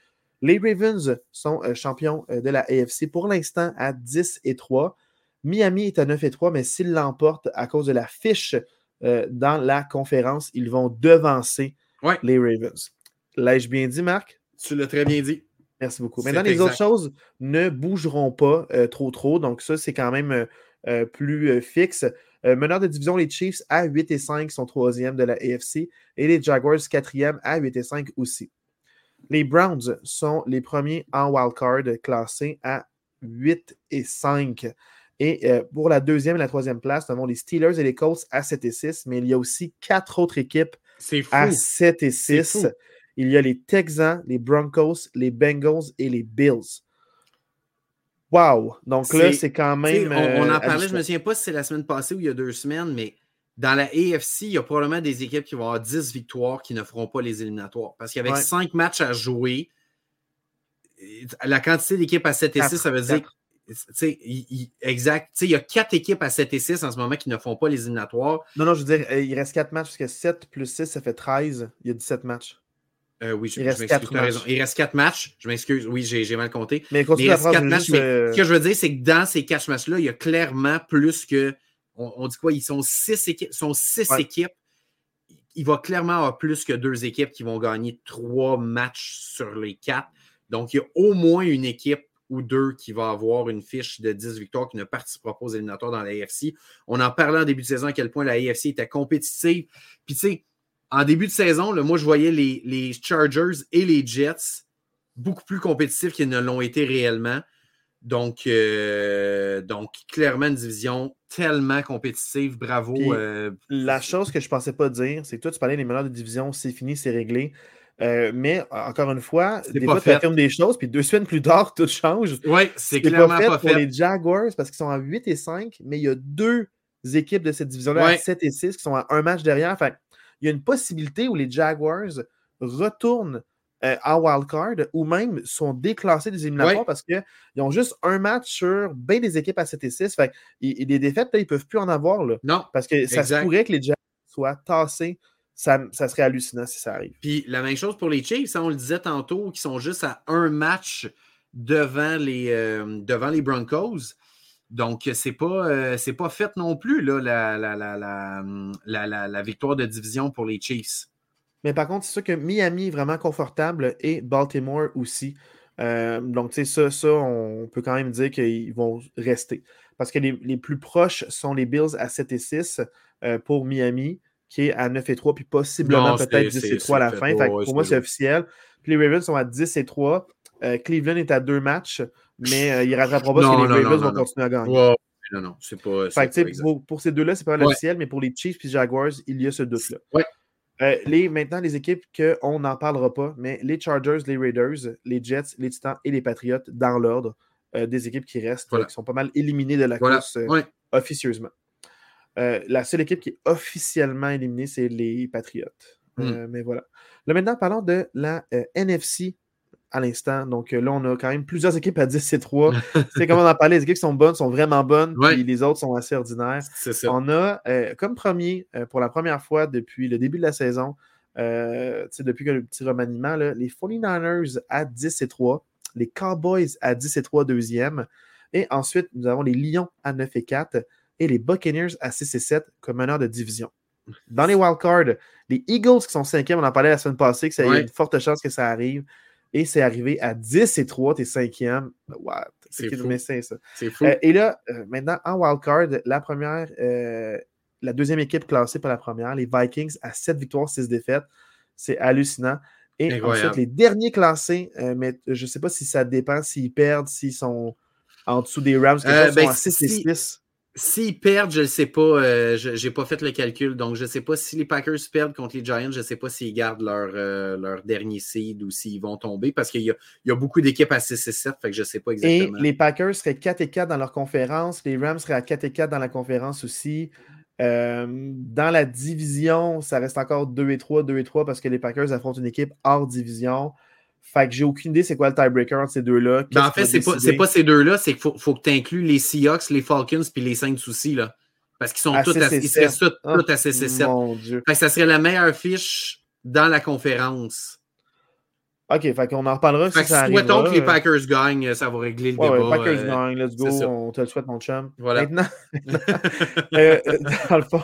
Les Ravens sont euh, champions euh, de la AFC pour l'instant à 10 et 3. Miami est à 9 et 3, mais s'ils l'emportent à cause de la fiche dans la conférence, ils vont devancer les Ravens. L'ai-je bien dit, Marc? Tu l'as très bien dit. Merci beaucoup. Maintenant, les autres choses ne bougeront pas trop trop, donc ça, c'est quand même plus fixe. Euh, meneur de division, les Chiefs à 8 et 5 sont troisième de la AFC et les Jaguars quatrième à 8 et 5 aussi. Les Browns sont les premiers en wildcard classés à 8 et 5. Et euh, pour la deuxième et la troisième place, nous avons les Steelers et les Colts à 7 et 6, mais il y a aussi quatre autres équipes à 7 et 6. Il y a les Texans, les Broncos, les Bengals et les Bills. Wow! Donc là, c'est quand même. On, en euh, parlait, je ne me souviens pas si c'est la semaine passée ou il y a deux semaines, mais dans la AFC, il y a probablement des équipes qui vont avoir 10 victoires qui ne feront pas les éliminatoires. Parce qu'avec 5 matchs à jouer, la quantité d'équipes à 7 et 6, ça veut dire. Exact. il y a 4 équipes à 7 et 6 en ce moment qui ne font pas les éliminatoires. Non, non, je veux dire, euh, il reste 4 matchs parce que 7 plus 6, ça fait 13. Il y a 17 matchs. Euh, oui, je, il, reste quatre matchs. il reste quatre matchs. Je m'excuse. Oui, j'ai mal compté. Mais, il reste quatre matchs. Euh, ce que je veux dire, c'est que dans ces quatre matchs-là, il y a clairement plus que. On, dit quoi? Ils sont six équipes. Sont six équipes. Il va clairement avoir plus que deux équipes qui vont gagner trois matchs sur les quatre. Donc, il y a au moins une équipe ou deux qui va avoir une fiche de 10 victoires qui ne participera pas aux éliminatoires dans la AFC. On en parlait en début de saison à quel point la AFC était compétitive. Puis, tu sais, en début de saison, moi, je voyais les, Chargers et les Jets beaucoup plus compétitifs qu'ils ne l'ont été réellement. Donc, euh, donc, clairement, une division tellement compétitive. Bravo. Euh, la chose que je ne pensais pas dire, c'est que toi, tu parlais des meneurs de division, c'est fini, c'est réglé. Euh, mais encore une fois, des fois, tu affirmes des choses, puis deux semaines plus tard, tout change. Oui, c'est clairement pas fait, pas fait. pour les Jaguars parce qu'ils sont à 8 et 5, mais il y a deux équipes de cette division-là à 7 et 6 qui sont à un match derrière. Il y a une possibilité où les Jaguars retournent euh, en wildcard ou même sont déclassés des éliminatoires parce qu'ils ont juste un match sur bien des équipes à 7 et 6. Fait, et, des défaites, ils ne peuvent plus en avoir. Là, non. Parce que ça se pourrait que les Jaguars soient tassés. Ça, serait hallucinant si ça arrive. Puis la même chose pour les Chiefs, hein, on le disait tantôt, qui sont juste à un match devant les, euh, devant les Broncos. Donc, c'est pas, euh, pas fait non plus, là, la, la, victoire de division pour les Chiefs. Mais par contre, c'est sûr que Miami est vraiment confortable et Baltimore aussi. Euh, donc, tu sais, ça, ça, on peut quand même dire qu'ils vont rester. Parce que les, plus proches sont les Bills à 7 et 6 euh, pour Miami, qui est à 9 et 3, puis possiblement peut-être 10 et 3 à la fin. pour moi, c'est officiel. Puis les Ravens sont à 10 et 3. Cleveland est à deux matchs mais euh, il ne rattrapera pas parce que les Ravens vont continuer à gagner. non, non, c'est pas. Fait pour, pour, ces deux-là, c'est pas officiel, mais pour les Chiefs et Jaguars, il y a ce doute-là. Ouais. Euh, les, maintenant, les équipes qu'on n'en parlera pas, mais les Chargers, les Raiders, les Jets, les Titans et les Patriots, dans l'ordre des équipes qui restent, qui sont pas mal éliminées de la course officieusement. La seule équipe qui est officiellement éliminée, c'est les Patriots. Hmm. mais voilà. Là, maintenant, parlons de la NFC à l'instant. Donc euh, là, on a quand même plusieurs équipes à 10 et 3. c'est comme on en parlait, les équipes qui sont bonnes, sont vraiment bonnes, puis les autres sont assez ordinaires. On a euh, comme premier, euh, pour la première fois depuis le début de la saison, depuis que le petit remaniement, les 49ers à 10 et 3, les Cowboys à 10 et 3 deuxième, et ensuite nous avons les Lions à 9 et 4 et les Buccaneers à 6 et 7 comme meneur de division. Dans les wildcards, les Eagles qui sont cinquièmes, on en parlait la semaine passée, que ça y a une forte chance que ça arrive. Et c'est arrivé à 10 et 3, t'es cinquième. What? C'est fou. ça? C'est fou. Euh, et là, euh, maintenant, en wildcard, la première, euh, la deuxième équipe classée par la première, les Vikings, à 7 victoires, 6 défaites. C'est hallucinant. Et ensuite, les derniers classés, mais je ne sais pas si ça dépend s'ils perdent, s'ils sont en dessous des Rams, qui sont ben, à 6 et 6. S'ils perdent, je ne sais pas. Euh, je n'ai pas fait le calcul. Donc, je ne sais pas si les Packers perdent contre les Giants. Je ne sais pas s'ils gardent leur, euh, leur dernier seed ou s'ils vont tomber parce qu'il y, y a, beaucoup d'équipes à 6 et 7. Fait que je ne sais pas exactement. Et les Packers seraient 4 et 4 dans leur conférence. Les Rams seraient à 4 et 4 dans la conférence aussi. Euh, dans la division, ça reste encore 2 et 3, 2 et 3 parce que les Packers affrontent une équipe hors division. Fait que j'ai aucune idée c'est quoi le tiebreaker entre ces deux-là. Ben, en fait, c'est pas, pas ces deux-là, c'est qu'il faut, faut, que tu inclues les Seahawks, les Falcons puis les Saints aussi. Là. Parce qu'ils sont tous à, ils seraient tous, oh, à CC7. Mon Dieu. Fait que ça serait la meilleure fiche dans la conférence. OK, fait qu'on en reparlera fait si ça arrive. Souhaitons que les Packers gagnent, ça va régler le ouais, débat. Ouais, Packers euh, gagnent, let's go, on te le souhaite, mon chum. Voilà. Maintenant, euh, dans le fond,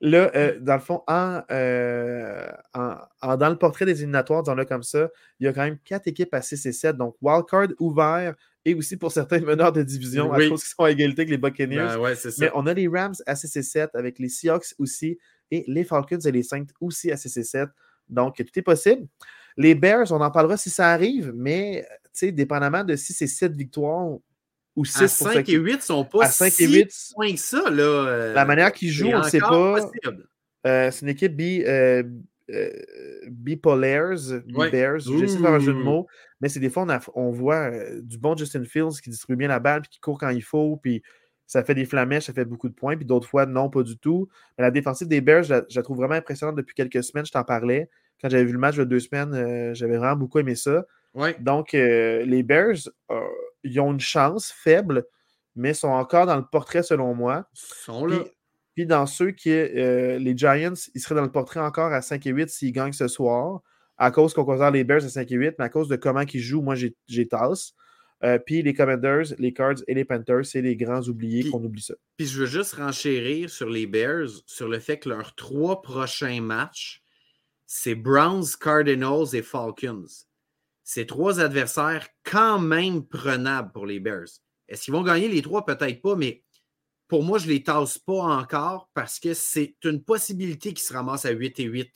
Là, euh, dans le fond, euh, en, dans le portrait des éliminatoires, disons-le comme ça, il y a quand même quatre équipes à 6 et 7. Donc, wildcard ouvert et aussi pour certains meneurs de division à cause qu'ils sont à égalité avec les Buccaneers. Ben Mais on a les Rams à 6 et 7 avec les Seahawks aussi et les Falcons et les Saints aussi à 6 et 7. Donc, tout est possible. Les Bears, on en parlera si ça arrive, mais dépendamment de si c'est 7 victoires, ou 6 à 5 et 8 sont pas à 5 et 8, si que ça. Là, euh, la manière qu'ils jouent, on ne sait pas. Euh, c'est une équipe bi, euh, bipolaires, bears. J'essaie de faire un jeu de mots, mais c'est des fois, on, on voit du bon Justin Fields qui distribue bien la balle, puis qui court quand il faut, puis ça fait des flamèches, ça fait beaucoup de points, puis d'autres fois, non, pas du tout. Mais la défensive des Bears, je la, trouve vraiment impressionnante depuis quelques semaines. Je t'en parlais. Quand j'avais vu le match de deux semaines, j'avais vraiment beaucoup aimé ça. Donc, les Bears, ils ont une chance faible, mais sont encore dans le portrait selon moi. Sont là. Puis, dans ceux qui, euh, les Giants, ils seraient dans le portrait encore à 5 et 8 s'ils gagnent ce soir, à cause qu'on considère les Bears à 5 et 8, mais à cause de comment ils jouent, moi j'ai tasse. Euh, puis les Commanders, les Cards et les Panthers, c'est les grands oubliés qu'on oublie ça. Puis je veux juste renchérir sur les Bears, sur le fait que leurs trois prochains matchs, c'est Browns, Cardinals et Falcons c'est trois adversaires quand même prenables pour les Bears. Est-ce qu'ils vont gagner les trois? Peut-être pas, mais pour moi, je ne les tasse pas encore parce que c'est une possibilité qu'ils se ramassent à 8 et 8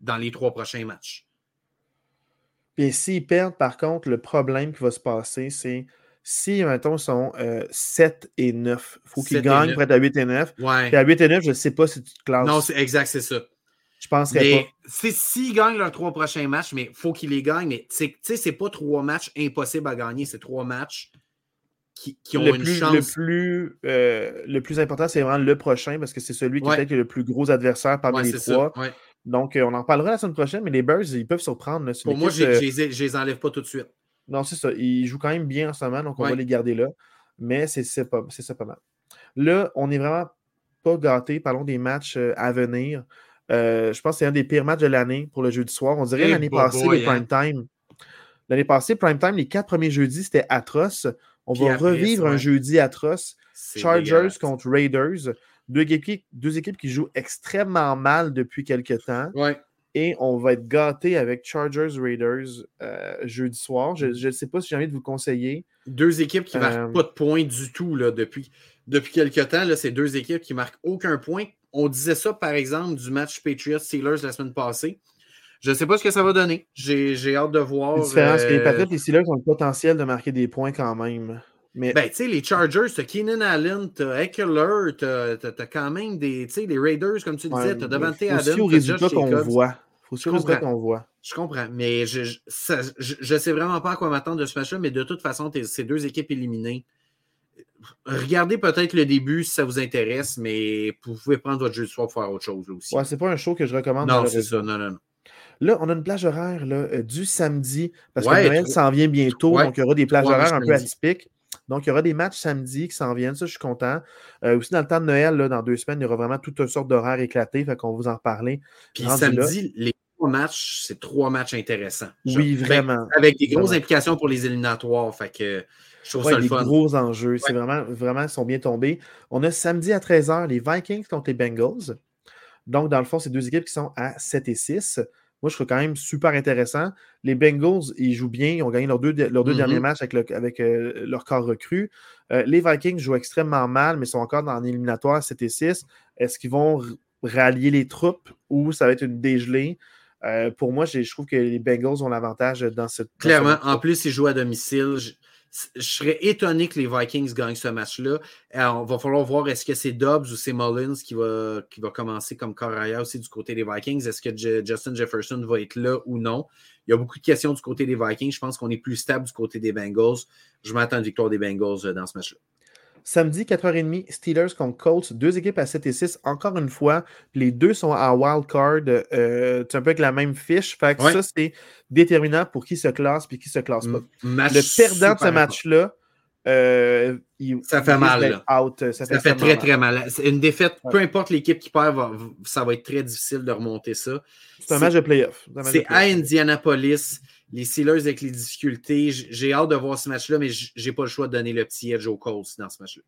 dans les trois prochains matchs. Et s'ils perdent, par contre, le problème qui va se passer, c'est si, mettons, ils sont 7 euh, et 9, il faut qu'ils gagnent être à 8 et 9. Ouais. à 8 et 9, je ne sais pas si tu te classes. Non, c'est exact, c'est ça. Je penserais pas. S'ils gagnent leurs trois prochains matchs, mais il faut qu'ils les gagnent. Mais tu sais, c'est pas trois matchs impossibles à gagner, c'est trois matchs qui, ont une chance. Le plus, euh, le plus important, c'est vraiment le prochain parce que c'est celui qui est peut-être le plus gros adversaire parmi les trois. Donc, euh, on en reparlera la semaine prochaine, mais les Bears, ils peuvent surprendre. Pour moi, je ne les enlève pas tout de suite. Non, c'est ça. Ils jouent quand même bien en ce moment, donc on va les garder là. Mais c'est ça pas mal. Là, on n'est vraiment pas gâtés. Parlons des matchs euh, à venir. Euh, je pense que c'est un des pires matchs de l'année pour le jeudi soir. On dirait eh, l'année passée, les hein. prime time. L'année passée, prime time, les quatre premiers jeudis, c'était atroce. On va revivre un jeudi atroce. Chargers contre Raiders. Deux équipes, deux équipes qui jouent extrêmement mal depuis quelques temps. Et on va être gâté avec Chargers Raiders euh, jeudi soir. Je ne sais pas si j'ai envie de vous conseiller. Deux équipes qui ne marquent euh, pas de points du tout là, depuis, depuis quelques temps. C'est deux équipes qui ne marquent aucun point on disait ça, par exemple, du match Patriots-Steelers la semaine passée. Je ne sais pas ce que ça va donner. J'ai hâte de voir. C'est différent, que les euh, Patriots et les Steelers ont le potentiel de marquer des points quand même. Mais... Ben, tu sais, les Chargers, t'as Keenan Allen, t'as Eckler, t'as as, quand même des, tu sais, les Raiders, comme tu disais, t'as Devante Adams. C'est au résultat qu'on voit. Faut aussi qu'on voit. Je comprends, mais je, je, sais vraiment pas à quoi m'attendre de ce match-là, mais de toute façon, ces deux équipes éliminées, regardez peut-être le début si ça vous intéresse, mais vous pouvez prendre votre jeu de soir pour faire autre chose aussi. Ouais, c'est pas un show que je recommande. Non, c'est ça, non, non, non. Là, on a une plage horaire là, euh, du samedi, parce que Noël s'en vient bientôt, donc il y aura des plages horaires un peu atypiques. Donc, il y aura des matchs samedi qui s'en viennent, ça, je suis content. Euh, aussi, dans le temps de Noël, là, dans deux semaines, il y aura vraiment toutes sortes d'horaires éclatés, fait qu'on va vous en reparler. Puis samedi, les trois matchs, c'est trois matchs intéressants. Oui, ben, vraiment. avec des grosses implications pour les éliminatoires, fait que je trouve ça le fun. gros enjeux, c'est vraiment, vraiment, ils sont bien tombés. On a samedi à 13h les Vikings contre les Bengals. Donc, dans le fond, c'est deux équipes qui sont à 7 et 6. Moi, je trouve quand même super intéressant. Les Bengals, ils jouent bien. Ils ont gagné leurs deux, leurs deux derniers mm-hmm. matchs avec, avec euh, leur corps recru. Euh, les Vikings jouent extrêmement mal, mais sont encore dans l'éliminatoire 7 et 6. Est-ce qu'ils vont rallier les troupes ou ça va être une dégelée? Euh, pour moi, je trouve que les Bengals ont l'avantage dans cette. Clairement, en plus, ils jouent à domicile je serais étonné que les Vikings gagnent ce match-là. On va falloir voir est-ce que c'est Dobbs ou c'est Mullins qui va, qui va commencer comme carrière aussi du côté des Vikings. Est-ce que Justin Jefferson va être là ou non? Il y a beaucoup de questions du côté des Vikings. Je pense qu'on est plus stable du côté des Bengals. Je m'attends à une victoire des Bengals euh, dans ce match-là. Samedi, 4h30, Steelers contre Colts. Deux équipes à 7 et 6. Encore une fois, les deux sont à wild card. Euh, un peu avec la même fiche. Fait que ça, c'est déterminant pour qui se classe et qui se classe pas. le perdant de ce match-là, euh, ça fait mal. ça, fait, très, très mal. Une défaite, peu importe l'équipe qui perd, ça va être très difficile de remonter ça. C'est un match de playoff. C'est à Indianapolis les Steelers avec les difficultés. J'ai hâte de voir ce match-là, mais j'ai pas le choix de donner le petit edge aux Colts dans ce match-là.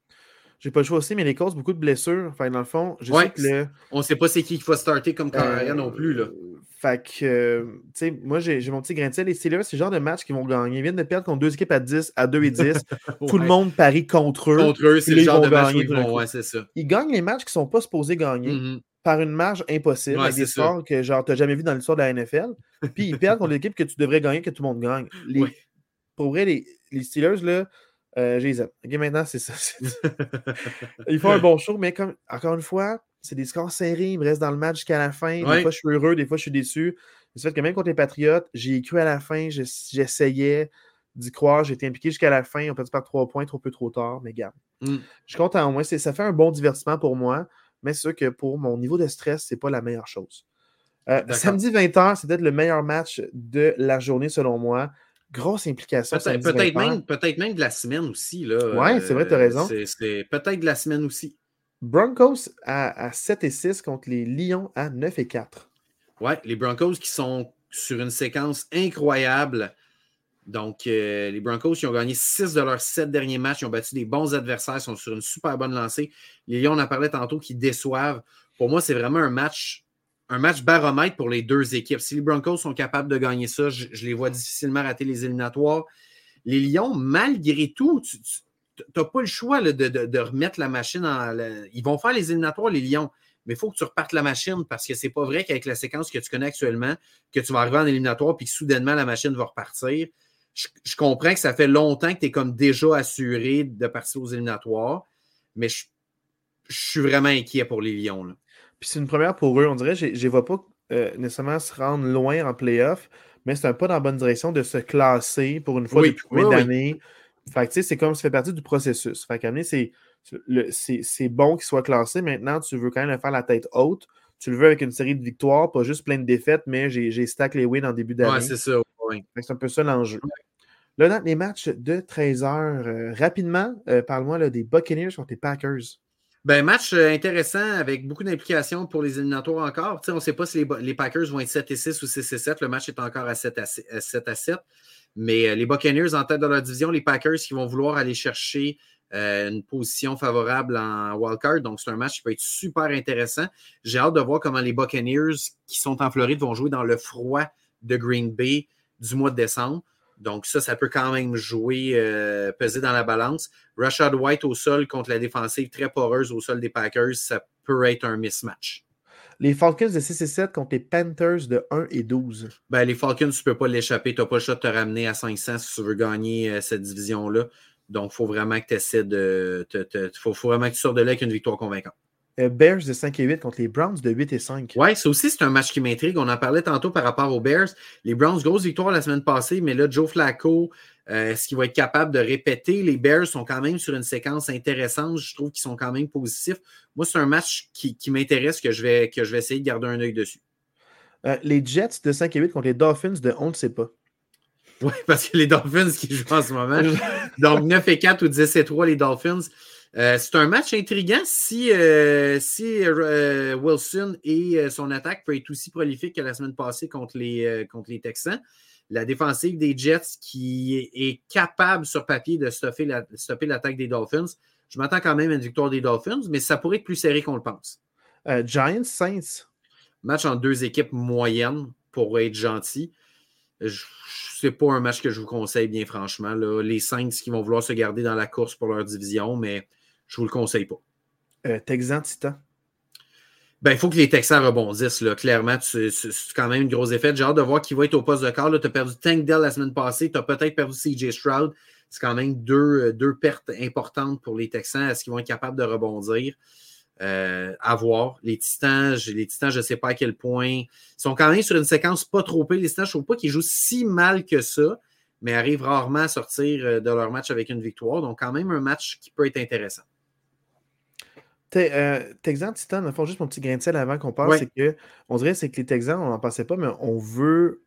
J'ai pas le choix aussi, mais les Colts, beaucoup de blessures. Enfin, dans le fond, je sais que On sait pas c'est qui qui va starter comme carrière non plus. Là. Euh, fait que, euh, tu sais, moi, j'ai mon petit grain de sel. Les Steelers, c'est le genre de match qu'ils vont gagner. Ils viennent de perdre contre deux équipes à 10, à 2 et 10. Tout le monde parie contre eux. Contre eux, c'est le genre de match où ils vont, ouais, c'est ça. Ils gagnent les matchs qui sont pas supposés gagner. Mm-hmm par une marge impossible, avec des scores que genre n'as jamais vu dans l'histoire de la NFL. Puis ils perdent contre l'équipe que tu devrais gagner, que tout le monde gagne. Les, Pour vrai, les, les Steelers, là, euh, j'ai les OK, maintenant, c'est ça. ils font un bon show, mais comme, encore une fois, c'est des scores serrés. Ils me restent dans le match jusqu'à la fin. Des fois, je suis heureux, des fois, je suis déçu. C'est fait que même contre les Patriotes, j'ai cru à la fin, j'essayais d'y croire, j'ai été impliqué jusqu'à la fin. On peut pas trois points, trop peu, trop tard, mais garde. Mm. Je compte en moins. Ça fait un bon divertissement pour moi mais c'est sûr que pour mon niveau de stress, ce n'est pas la meilleure chose. Euh, samedi 20h, c'est peut-être le meilleur match de la journée selon moi. Grosse implication. Peut-être même, peut même de la semaine aussi. Oui, c'est vrai, tu as raison. C'est peut-être de la semaine aussi. Broncos à, 7 et 6 contre les Lions à 9 et 4. Oui, les Broncos qui sont sur une séquence incroyable. Donc, euh, les Broncos, qui ont gagné 6 de leurs 7 derniers matchs. Ils ont battu des bons adversaires, sont sur une super bonne lancée. Les Lions, on en parlait tantôt, qui déçoivent. Pour moi, c'est vraiment un match, un match baromètre pour les deux équipes. Si les Broncos sont capables de gagner ça, je, les vois difficilement rater les éliminatoires. Les Lions, malgré tout, tu n'as pas le choix de, remettre la machine en. Ils vont faire les éliminatoires, les Lions mais il faut que tu repartes la machine parce que c'est pas vrai qu'avec la séquence que tu connais actuellement, que tu vas arriver en éliminatoire puis que soudainement la machine va repartir je, comprends que ça fait longtemps que tu es comme déjà assuré de partir aux éliminatoires, mais je, suis vraiment inquiet pour les Lions. Puis c'est une première pour eux. On dirait, je ne vois pas euh, nécessairement se rendre loin en playoff, mais c'est un pas dans la bonne direction de se classer pour une fois depuis combien d'années. Fait que, c'est comme ça fait partie du processus. Fait que, c'est bon qu'il soit classé. Maintenant, tu veux quand même faire la tête haute. Tu le veux avec une série de victoires, pas juste plein de défaites, mais j'ai stack les wins en début d'année. Ouais, c'est ça. C'est un peu ça l'enjeu. Là, dans les matchs de 13 heures, euh, rapidement, euh, parle-moi des Buccaneers contre les Packers. Ben, match euh, intéressant avec beaucoup d'implications pour les éliminatoires encore. on ne sait pas si les, Packers vont être 7 et 6 ou 6 et 7. Le match est encore à 7 à 7. À 7, Mais les Buccaneers en tête de leur division, les Packers qui vont vouloir aller chercher une position favorable en wildcard. Donc, c'est un match qui peut être super intéressant. J'ai hâte de voir comment les Buccaneers qui sont en Floride vont jouer dans le froid de Green Bay du mois de décembre. Donc, ça, ça peut quand même jouer, euh, peser dans la balance. Rashad White au sol contre la défensive très poreuse au sol des Packers, ça peut être un mismatch. Les Falcons de 6 et 7 contre les Panthers de 1 et 12. Ben, les Falcons, tu ne peux pas l'échapper. Tu n'as pas le choix de te ramener à 500 si tu veux gagner euh, cette division-là. Donc, il faut vraiment que tu essaies de. Il faut, vraiment que tu sortes de là avec une victoire convaincante. Euh, Bears de 5 et 8 contre les Browns de 8 et 5. Oui, ça aussi, c'est un match qui m'intrigue. On en parlait tantôt par rapport aux Bears. Les Browns, grosse victoire la semaine passée, mais là, Joe Flacco, euh, est-ce qu'il va être capable de répéter? Les Bears sont quand même sur une séquence intéressante. Je trouve qu'ils sont quand même positifs. Moi, c'est un match qui, m'intéresse que, je vais, que je vais essayer de garder un œil dessus. Euh, les Jets de 5 et 8 contre les Dolphins de on ne sait pas. Oui, parce que les Dolphins qui jouent en ce moment. Donc 9 et 4 ou 10 et 3, les Dolphins. Euh, c'est un match intriguant si, euh, si euh, Wilson et son attaque peut être aussi prolifique que la semaine passée contre les, contre les Texans. La défensive des Jets qui est capable sur papier de stopper, l'attaque des Dolphins. Je m'attends quand même à une victoire des Dolphins, mais ça pourrait être plus serré qu'on le pense. Giants, Saints. Match en deux équipes moyennes pour être gentil. Ce n'est pas un match que je vous conseille, bien franchement. Les Saints qui vont vouloir se garder dans la course pour leur division, mais je ne vous le conseille pas. Euh, Texan Titan. Ben, il faut que les Texans rebondissent. Là. Clairement, c'est quand même une grosse effet. J'ai hâte de voir qui va être au poste de quart. Tu as perdu Tank Dell la semaine passée. Tu as peut-être perdu CJ Stroud. C'est quand même deux, euh, deux, pertes importantes pour les Texans. Est-ce qu'ils vont être capables de rebondir? Euh, à voir. Les Titans, les Titans, je ne sais pas à quel point. Ils sont quand même sur une séquence pas trop pire. Les Titans, je ne trouve pas qu'ils jouent si mal que ça, mais arrivent rarement à sortir de leur match avec une victoire. Donc, quand même, un match qui peut être intéressant. Euh, Texans, Titan, fond, juste mon petit grain de sel avant qu'on parle, c'est que on dirait c'est que les Texans, on n'en pensait pas, mais on veut,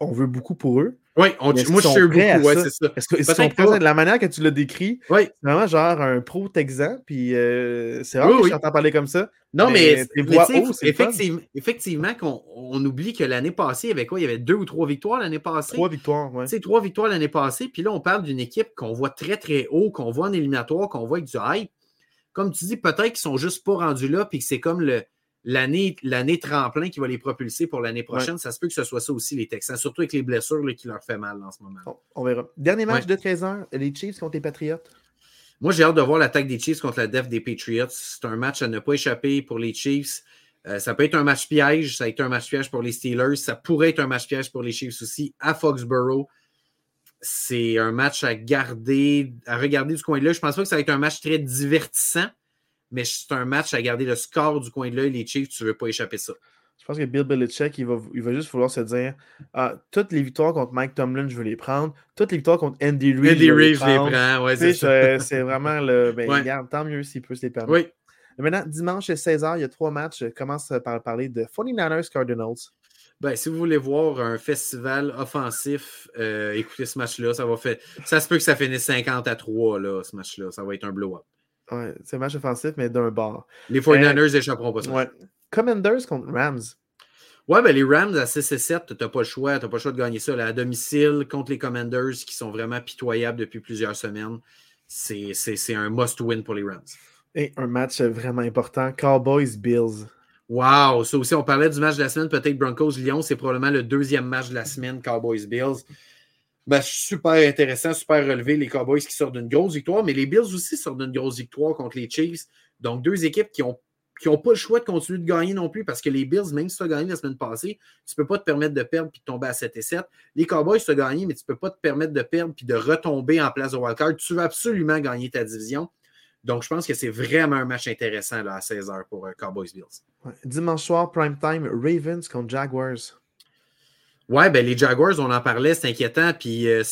on veut beaucoup pour eux. Oui, moi je suis beaucoup, ouais, c'est ça. Est-ce qu'ils sont prêts, la manière que tu l'as décrit, c'est vraiment genre un pro-Texan, puis euh, c'est rare que j'entends parler comme ça. Non, mais, effectivement, effectivement qu'on on oublie que l'année passée, il y avait quoi? Il y avait deux ou trois victoires l'année passée. Trois victoires, oui. trois victoires l'année passée, puis là, on parle d'une équipe qu'on voit très, très haut, qu'on voit en éliminatoire, qu'on voit avec du hype comme tu dis, peut-être qu'ils sont juste pas rendus là, puis que c'est comme l'année, l'année tremplin qui va les propulser pour l'année prochaine. Ça se peut que ce soit ça aussi, les Texans, surtout avec les blessures qui leur fait mal en ce moment. On, verra. Dernier match de 13 h les Chiefs contre les Patriots. Moi, j'ai hâte de voir l'attaque des Chiefs contre la def des Patriots. C'est un match à ne pas échapper pour les Chiefs. Euh, ça peut être un match piège. Ça a été un match piège pour les Steelers. Ça pourrait être un match piège pour les Chiefs aussi à Foxborough c'est un match à garder, à regarder du coin de l'œil. Je pense pas que ça va être un match très divertissant, mais c'est un match à garder le score du coin de l'œil. Les Chiefs, tu ne veux pas échapper ça. Je pense que Bill Belichick, il va, il va juste vouloir se dire ah, toutes les victoires contre Mike Tomlin, je veux les prendre. Toutes les victoires contre Andy Reid, Andy je les prends. Ouais, c'est vraiment le. Ben, regarde, tant mieux s'il peut se les permettre. Oui. Maintenant, dimanche à 16h, il y a trois matchs. Je commence par parler de 49ers Cardinals. Ben, si vous voulez voir un festival offensif, euh, écoutez ce match-là. Ça va faire. Ça se peut que ça finisse 50 à 3, là, ce match-là. Ça va être un blow-up. Ouais, c'est un match offensif, mais d'un bord. Les 49ers n'échapperont pas ça. Ouais. Commanders contre Rams. Ouais, ben les Rams à 6 et 7, tu n'as pas le choix. Tu pas le choix de gagner ça à domicile contre les Commanders qui sont vraiment pitoyables depuis plusieurs semaines. C'est un must-win pour les Rams. Et un match vraiment important. Cowboys-Bills. Wow! Ça aussi, on parlait du match de la semaine, peut-être Broncos-Lyon. C'est probablement le deuxième match de la semaine, Cowboys-Bills. Ben, super intéressant, super relevé. Les Cowboys qui sortent d'une grosse victoire, mais les Bills aussi sortent d'une grosse victoire contre les Chiefs. Donc, deux équipes qui n'ont qui pas le choix de continuer de gagner non plus parce que les Bills, même si tu as gagné la semaine passée, tu ne peux pas te permettre de perdre et de tomber à 7 et 7. Les Cowboys, tu as gagné, mais tu ne peux pas te permettre de perdre puis de retomber en place de wildcard. Tu veux absolument gagner ta division. Donc, je pense que c'est vraiment un match intéressant là, à 16h pour euh, Cowboys Bills. Dimanche soir, prime time, Ravens contre Jaguars. Ouais, ben les Jaguars, on en parlait, c'est inquiétant. Puis euh,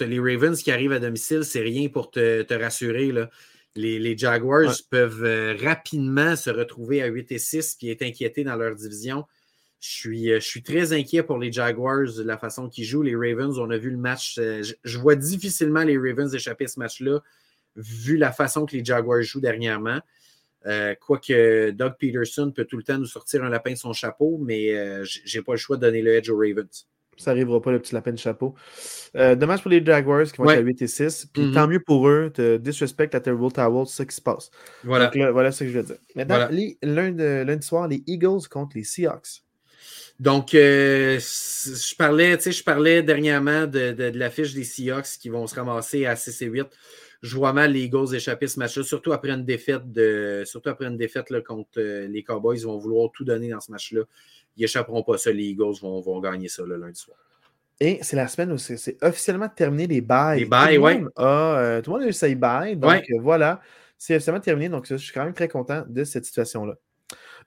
les Ravens qui arrivent à domicile, c'est rien pour te, rassurer. Là. Les, Jaguars peuvent euh, rapidement se retrouver à 8 et 6 puis être inquiétés dans leur division. Je suis, je suis très inquiet pour les Jaguars, de la façon qu'ils jouent. Les Ravens, on a vu le match. je vois difficilement les Ravens échapper à ce match-là vu la façon que les Jaguars jouent dernièrement. Euh, quoique Doug Peterson peut tout le temps nous sortir un lapin de son chapeau, mais euh, je j'ai pas le choix de donner le edge aux Ravens. Ça n'arrivera pas, le petit lapin de chapeau. Euh, dommage pour les Jaguars qui vont être à 8 et 6. Puis mm-hmm. tant mieux pour eux, de disrespect la Terrible Towel, c'est ce qui se passe. Voilà. voilà ce que je veux dire. Maintenant, lundi, soir, les Eagles contre les Seahawks. Donc, je parlais, je parlais dernièrement de, de, de l'affiche des Seahawks qui vont se ramasser à 6 et 8 je vois mal les Eagles échapper ce match-là, surtout après une défaite de, surtout après une défaite là, contre euh, les Cowboys. Ils vont vouloir tout donner dans ce match-là. Ils n'échapperont pas ça. Les Eagles vont, vont gagner ça le lundi soir. Et c'est la semaine où c'est officiellement terminé les bails. Les bails, oui. Euh, tout le monde a eu ses bails. Donc euh, voilà, c'est officiellement terminé. Donc je suis quand même très content de cette situation-là.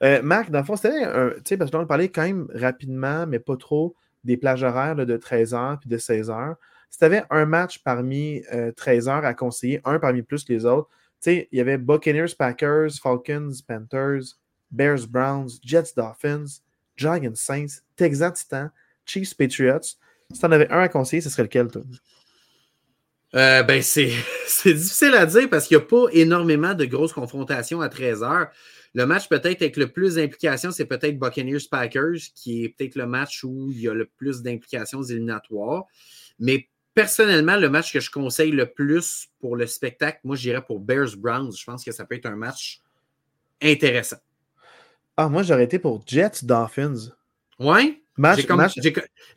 Euh, Marc, dans le fond, c'était un. Tu sais, parce que on parlait quand même rapidement, mais pas trop, des plages horaires de 13h puis de 16h. Si tu avais un match parmi 13h à conseiller, un parmi plus que les autres, tu sais, il y avait Buccaneers, Packers, Falcons, Panthers, Bears, Browns, Jets, Dolphins, Giants, Saints, Texans, Titans, Chiefs, Patriots. Si tu en avais un à conseiller, ce serait lequel, toi? Euh, ben, c'est difficile à dire parce qu'il n'y a pas énormément de grosses confrontations à 13 heures. Le match peut-être avec le plus d'implications, c'est peut-être Buccaneers-Packers, qui est peut-être le match où il y a le plus d'implications éliminatoires. Mais personnellement, le match que je conseille le plus pour le spectacle, moi, j'irais pour Bears-Browns. Je pense que ça peut être un match intéressant. Ah, moi, j'aurais été pour Jets-Dolphins. Ouais?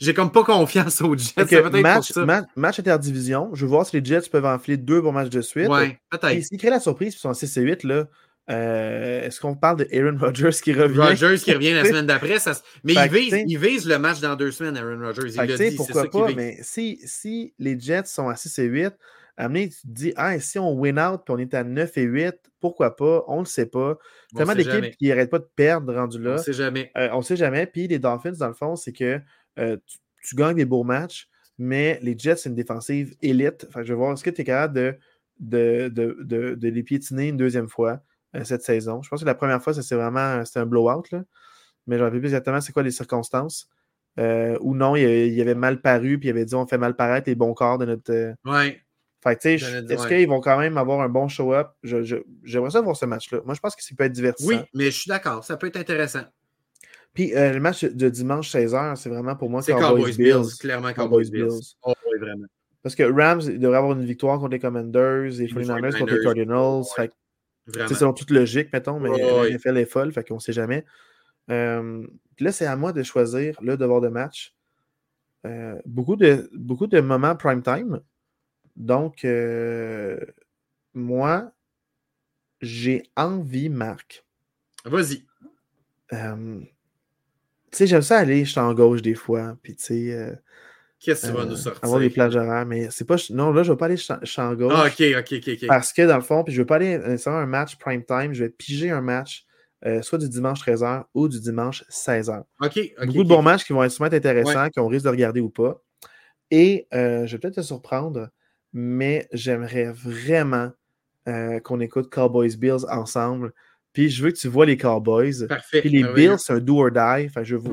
J'ai comme, pas confiance aux Jets. match, match, interdivision. Je veux voir si les Jets peuvent enfiler deux bons matchs de suite. Ouais, peut-être. Et s'ils créent la surprise, ils sont en 6 et 8, là, euh, est-ce qu'on parle de Aaron Rodgers qui revient? Rodgers qui revient la semaine d'après. Mais il vise, il vise, le match dans deux semaines, Aaron Rodgers. Il dit, pourquoi pas, mais si, si les Jets sont à 6 et 8, amener, tu te dis, ah, si on win out puis on est à 9 et 8, pourquoi pas? On ne le sait pas. Tellement d'équipes qui n'arrêtent pas de perdre rendu là. On ne sait jamais. Euh, on ne sait jamais. Puis les Dolphins, dans le fond, c'est que euh, tu, gagnes des beaux matchs, mais les Jets, c'est une défensive élite. Enfin, je vais voir, est-ce que tu es capable de, de, de, de, les piétiner une deuxième fois? Cette saison? Je pense que la première fois, c'est vraiment c'était un blowout, là. mais je ne plus exactement c'est quoi les circonstances. ou non, il, y avait mal paru, puis il avait dit on fait mal paraître les bons corps de notre. Ouais. Fait tu sais, est-ce qu'ils vont quand même avoir un bon show-up? J'aimerais ça voir ce match-là. Moi, je pense que ça peut être divertissant. Oui, mais je suis d'accord. Ça peut être intéressant. Puis euh, le match de dimanche 16h, c'est vraiment pour moi Cowboys, Cowboys Bills. Bills. Clairement Cowboys, Bills. Oh, oui, vraiment. Parce que Rams devrait avoir une victoire contre les Commanders et 49ers contre les Cardinals. C'est selon toute logique, mettons, mais oh, NFL est folle, fait qu'on ne sait jamais. Euh, là, c'est à moi de choisir le devoir de match. Euh, beaucoup, de, beaucoup de moments prime time. Donc, euh, moi, j'ai envie, Marc. Vas-y. Tu sais, j'aime ça aller, je suis en gauche des fois, puis tu sais. Euh, Qu'est-ce que tu vas nous sortir? Avoir des plages horaires, mais c'est pas. Non, là, je vais pas aller gauche. Ah, ok, ok, ok. Parce que dans le fond, puis je vais pas aller nécessairement un match prime time, je vais piger un match soit du dimanche 13h ou du dimanche 16h. OK. Beaucoup de bons matchs qui vont être super intéressants, qu'on risque de regarder ou pas. Et je vais peut-être te surprendre mais j'aimerais vraiment euh, qu'on écoute Cowboys Bills ensemble. Puis je veux que tu vois les Cowboys. Parfait. Puis les Bills, c'est un do or die. Enfin, je veux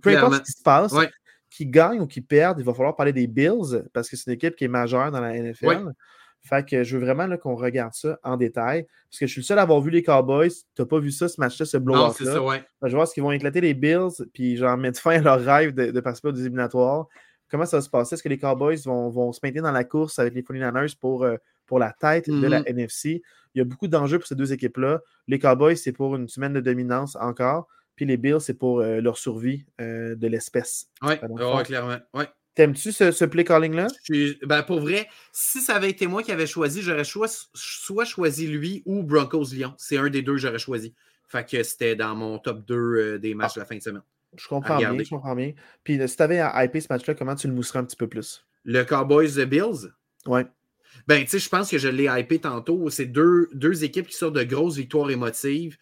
peu importe ce qui se passe, qui gagne ou qui perde, il va falloir parler des Bills parce que c'est une équipe qui est majeure dans la NFL. Fait que je veux vraiment qu'on regarde ça en détail. Parce que je suis le seul à avoir vu les Cowboys. Tu n'as pas vu ça, ce match-là, ce blow-up-là. Je vais voir ce qu'ils vont éclater les Bills, puis genre mettre fin à leur rêve de, de participer aux éliminatoires comment ça va se passer? Est-ce que les Cowboys vont, se maintenir dans la course avec les 49ers pour, euh, pour la tête de la mm-hmm. NFC? Il y a beaucoup d'enjeux pour ces deux équipes-là. Les Cowboys, c'est pour une semaine de dominance encore. Puis les Bills, c'est pour euh, leur survie euh, de l'espèce. Oui, clairement. Ouais. T'aimes-tu ce, play calling-là? Ben, pour vrai, si ça avait été moi qui avais choisi, j'aurais soit choisi lui ou Broncos Lyon. C'est un des deux que j'aurais choisi. Fait que c'était dans mon top 2 des matchs de la fin de semaine. Je comprends bien, je comprends bien. Puis si tu avais à hyper ce match-là, comment tu le mousserais un petit peu plus? Le Cowboys Bills? Ouais. Ben, tu sais, je pense que je l'ai hypé tantôt. C'est deux, deux équipes qui sortent de grosses victoires émotives.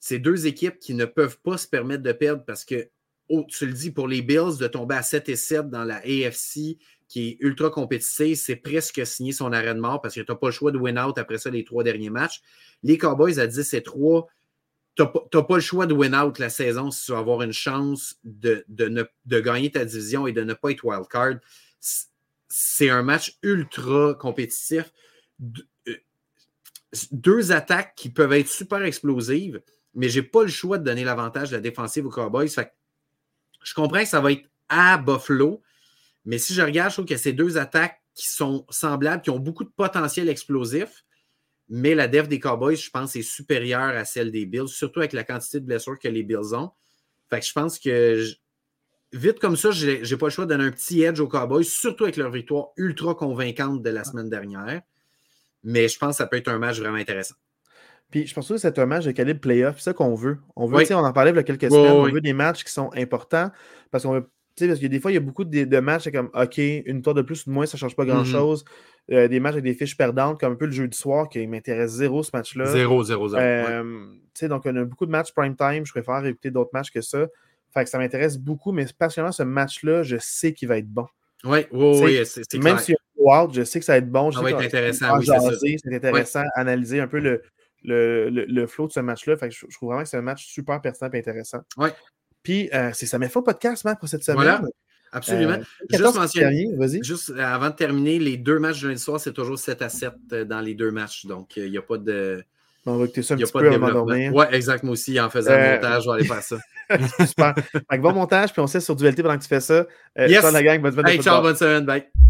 C'est deux équipes qui ne peuvent pas se permettre de perdre parce que, oh, tu le dis, pour les Bills, de tomber à 7 et 7 dans la AFC, qui est ultra compétitive, c'est presque signer son arrêt de mort parce que tu n'as pas le choix de win out après ça les trois derniers matchs. Les Cowboys à 10 et 3, tu n'as pas le choix de win out la saison si tu veux avoir une chance de, de, gagner ta division et de ne pas être wild card. C'est un match ultra compétitif. Euh, deux attaques qui peuvent être super explosives, mais je n'ai pas le choix de donner l'avantage de la défensive aux Cowboys. je comprends que ça va être à Buffalo, mais si je regarde, je trouve que ces deux attaques qui sont semblables, qui ont beaucoup de potentiel explosif, mais la def des Cowboys, je pense, est supérieure à celle des Bills, surtout avec la quantité de blessures que les Bills ont. Fait que je pense que vite comme ça, je n'ai pas le choix de donner un petit edge aux Cowboys, surtout avec leur victoire ultra convaincante de la semaine dernière. Mais je pense que ça peut être un match vraiment intéressant. Puis je pense que c'est un match de calibre playoff, c'est ça qu'on veut. On veut, on en parlait il y a quelques semaines, on veut des matchs qui sont importants parce qu'on veut parce que des fois, il y a beaucoup de, de matchs, c'est comme, OK, une tour de plus ou de moins, ça ne change pas Mhm. grand-chose. Euh, des matchs avec des fiches perdantes, comme un peu le jeu du soir, qui m'intéresse zéro ce match-là. 0, 0, 0. Euh, donc, on a beaucoup de matchs prime time. Je préfère écouter d'autres matchs que ça. Fait que ça m'intéresse beaucoup, mais particulièrement ce match-là, je sais qu'il va être bon. Oui, oui, oui, c'est Même s'il y a un je sais que ça va être bon. Je Ça sais va être qu'on- intéressant, oui, c'est intéressant, analyser un peu le, le, le, le flow de ce match-là. Fait que je, je trouve vraiment que c'est un match super pertinent et intéressant. Ouais. Puis, euh, c'est ça m'a fait podcast, man, pour cette semaine. Voilà, absolument. Euh, Juste 14 mentionner- dernier. Juste euh, avant de terminer, les deux matchs de lundi soir, c'est toujours 7 à 7 euh, dans les deux matchs. Donc, il n'y a pas de, On va écouter ça un il y a petit pas peu de avant de dormir. Ouais, exact. Moi aussi, en faisant Euh, le montage, je vais aller faire ça. Super. Fait que bon montage, puis on sait sur Dualité pendant que tu fais ça. Yes. ciao, la gang, bonne semaine de Hey, ciao, football. bonne semaine. Bye.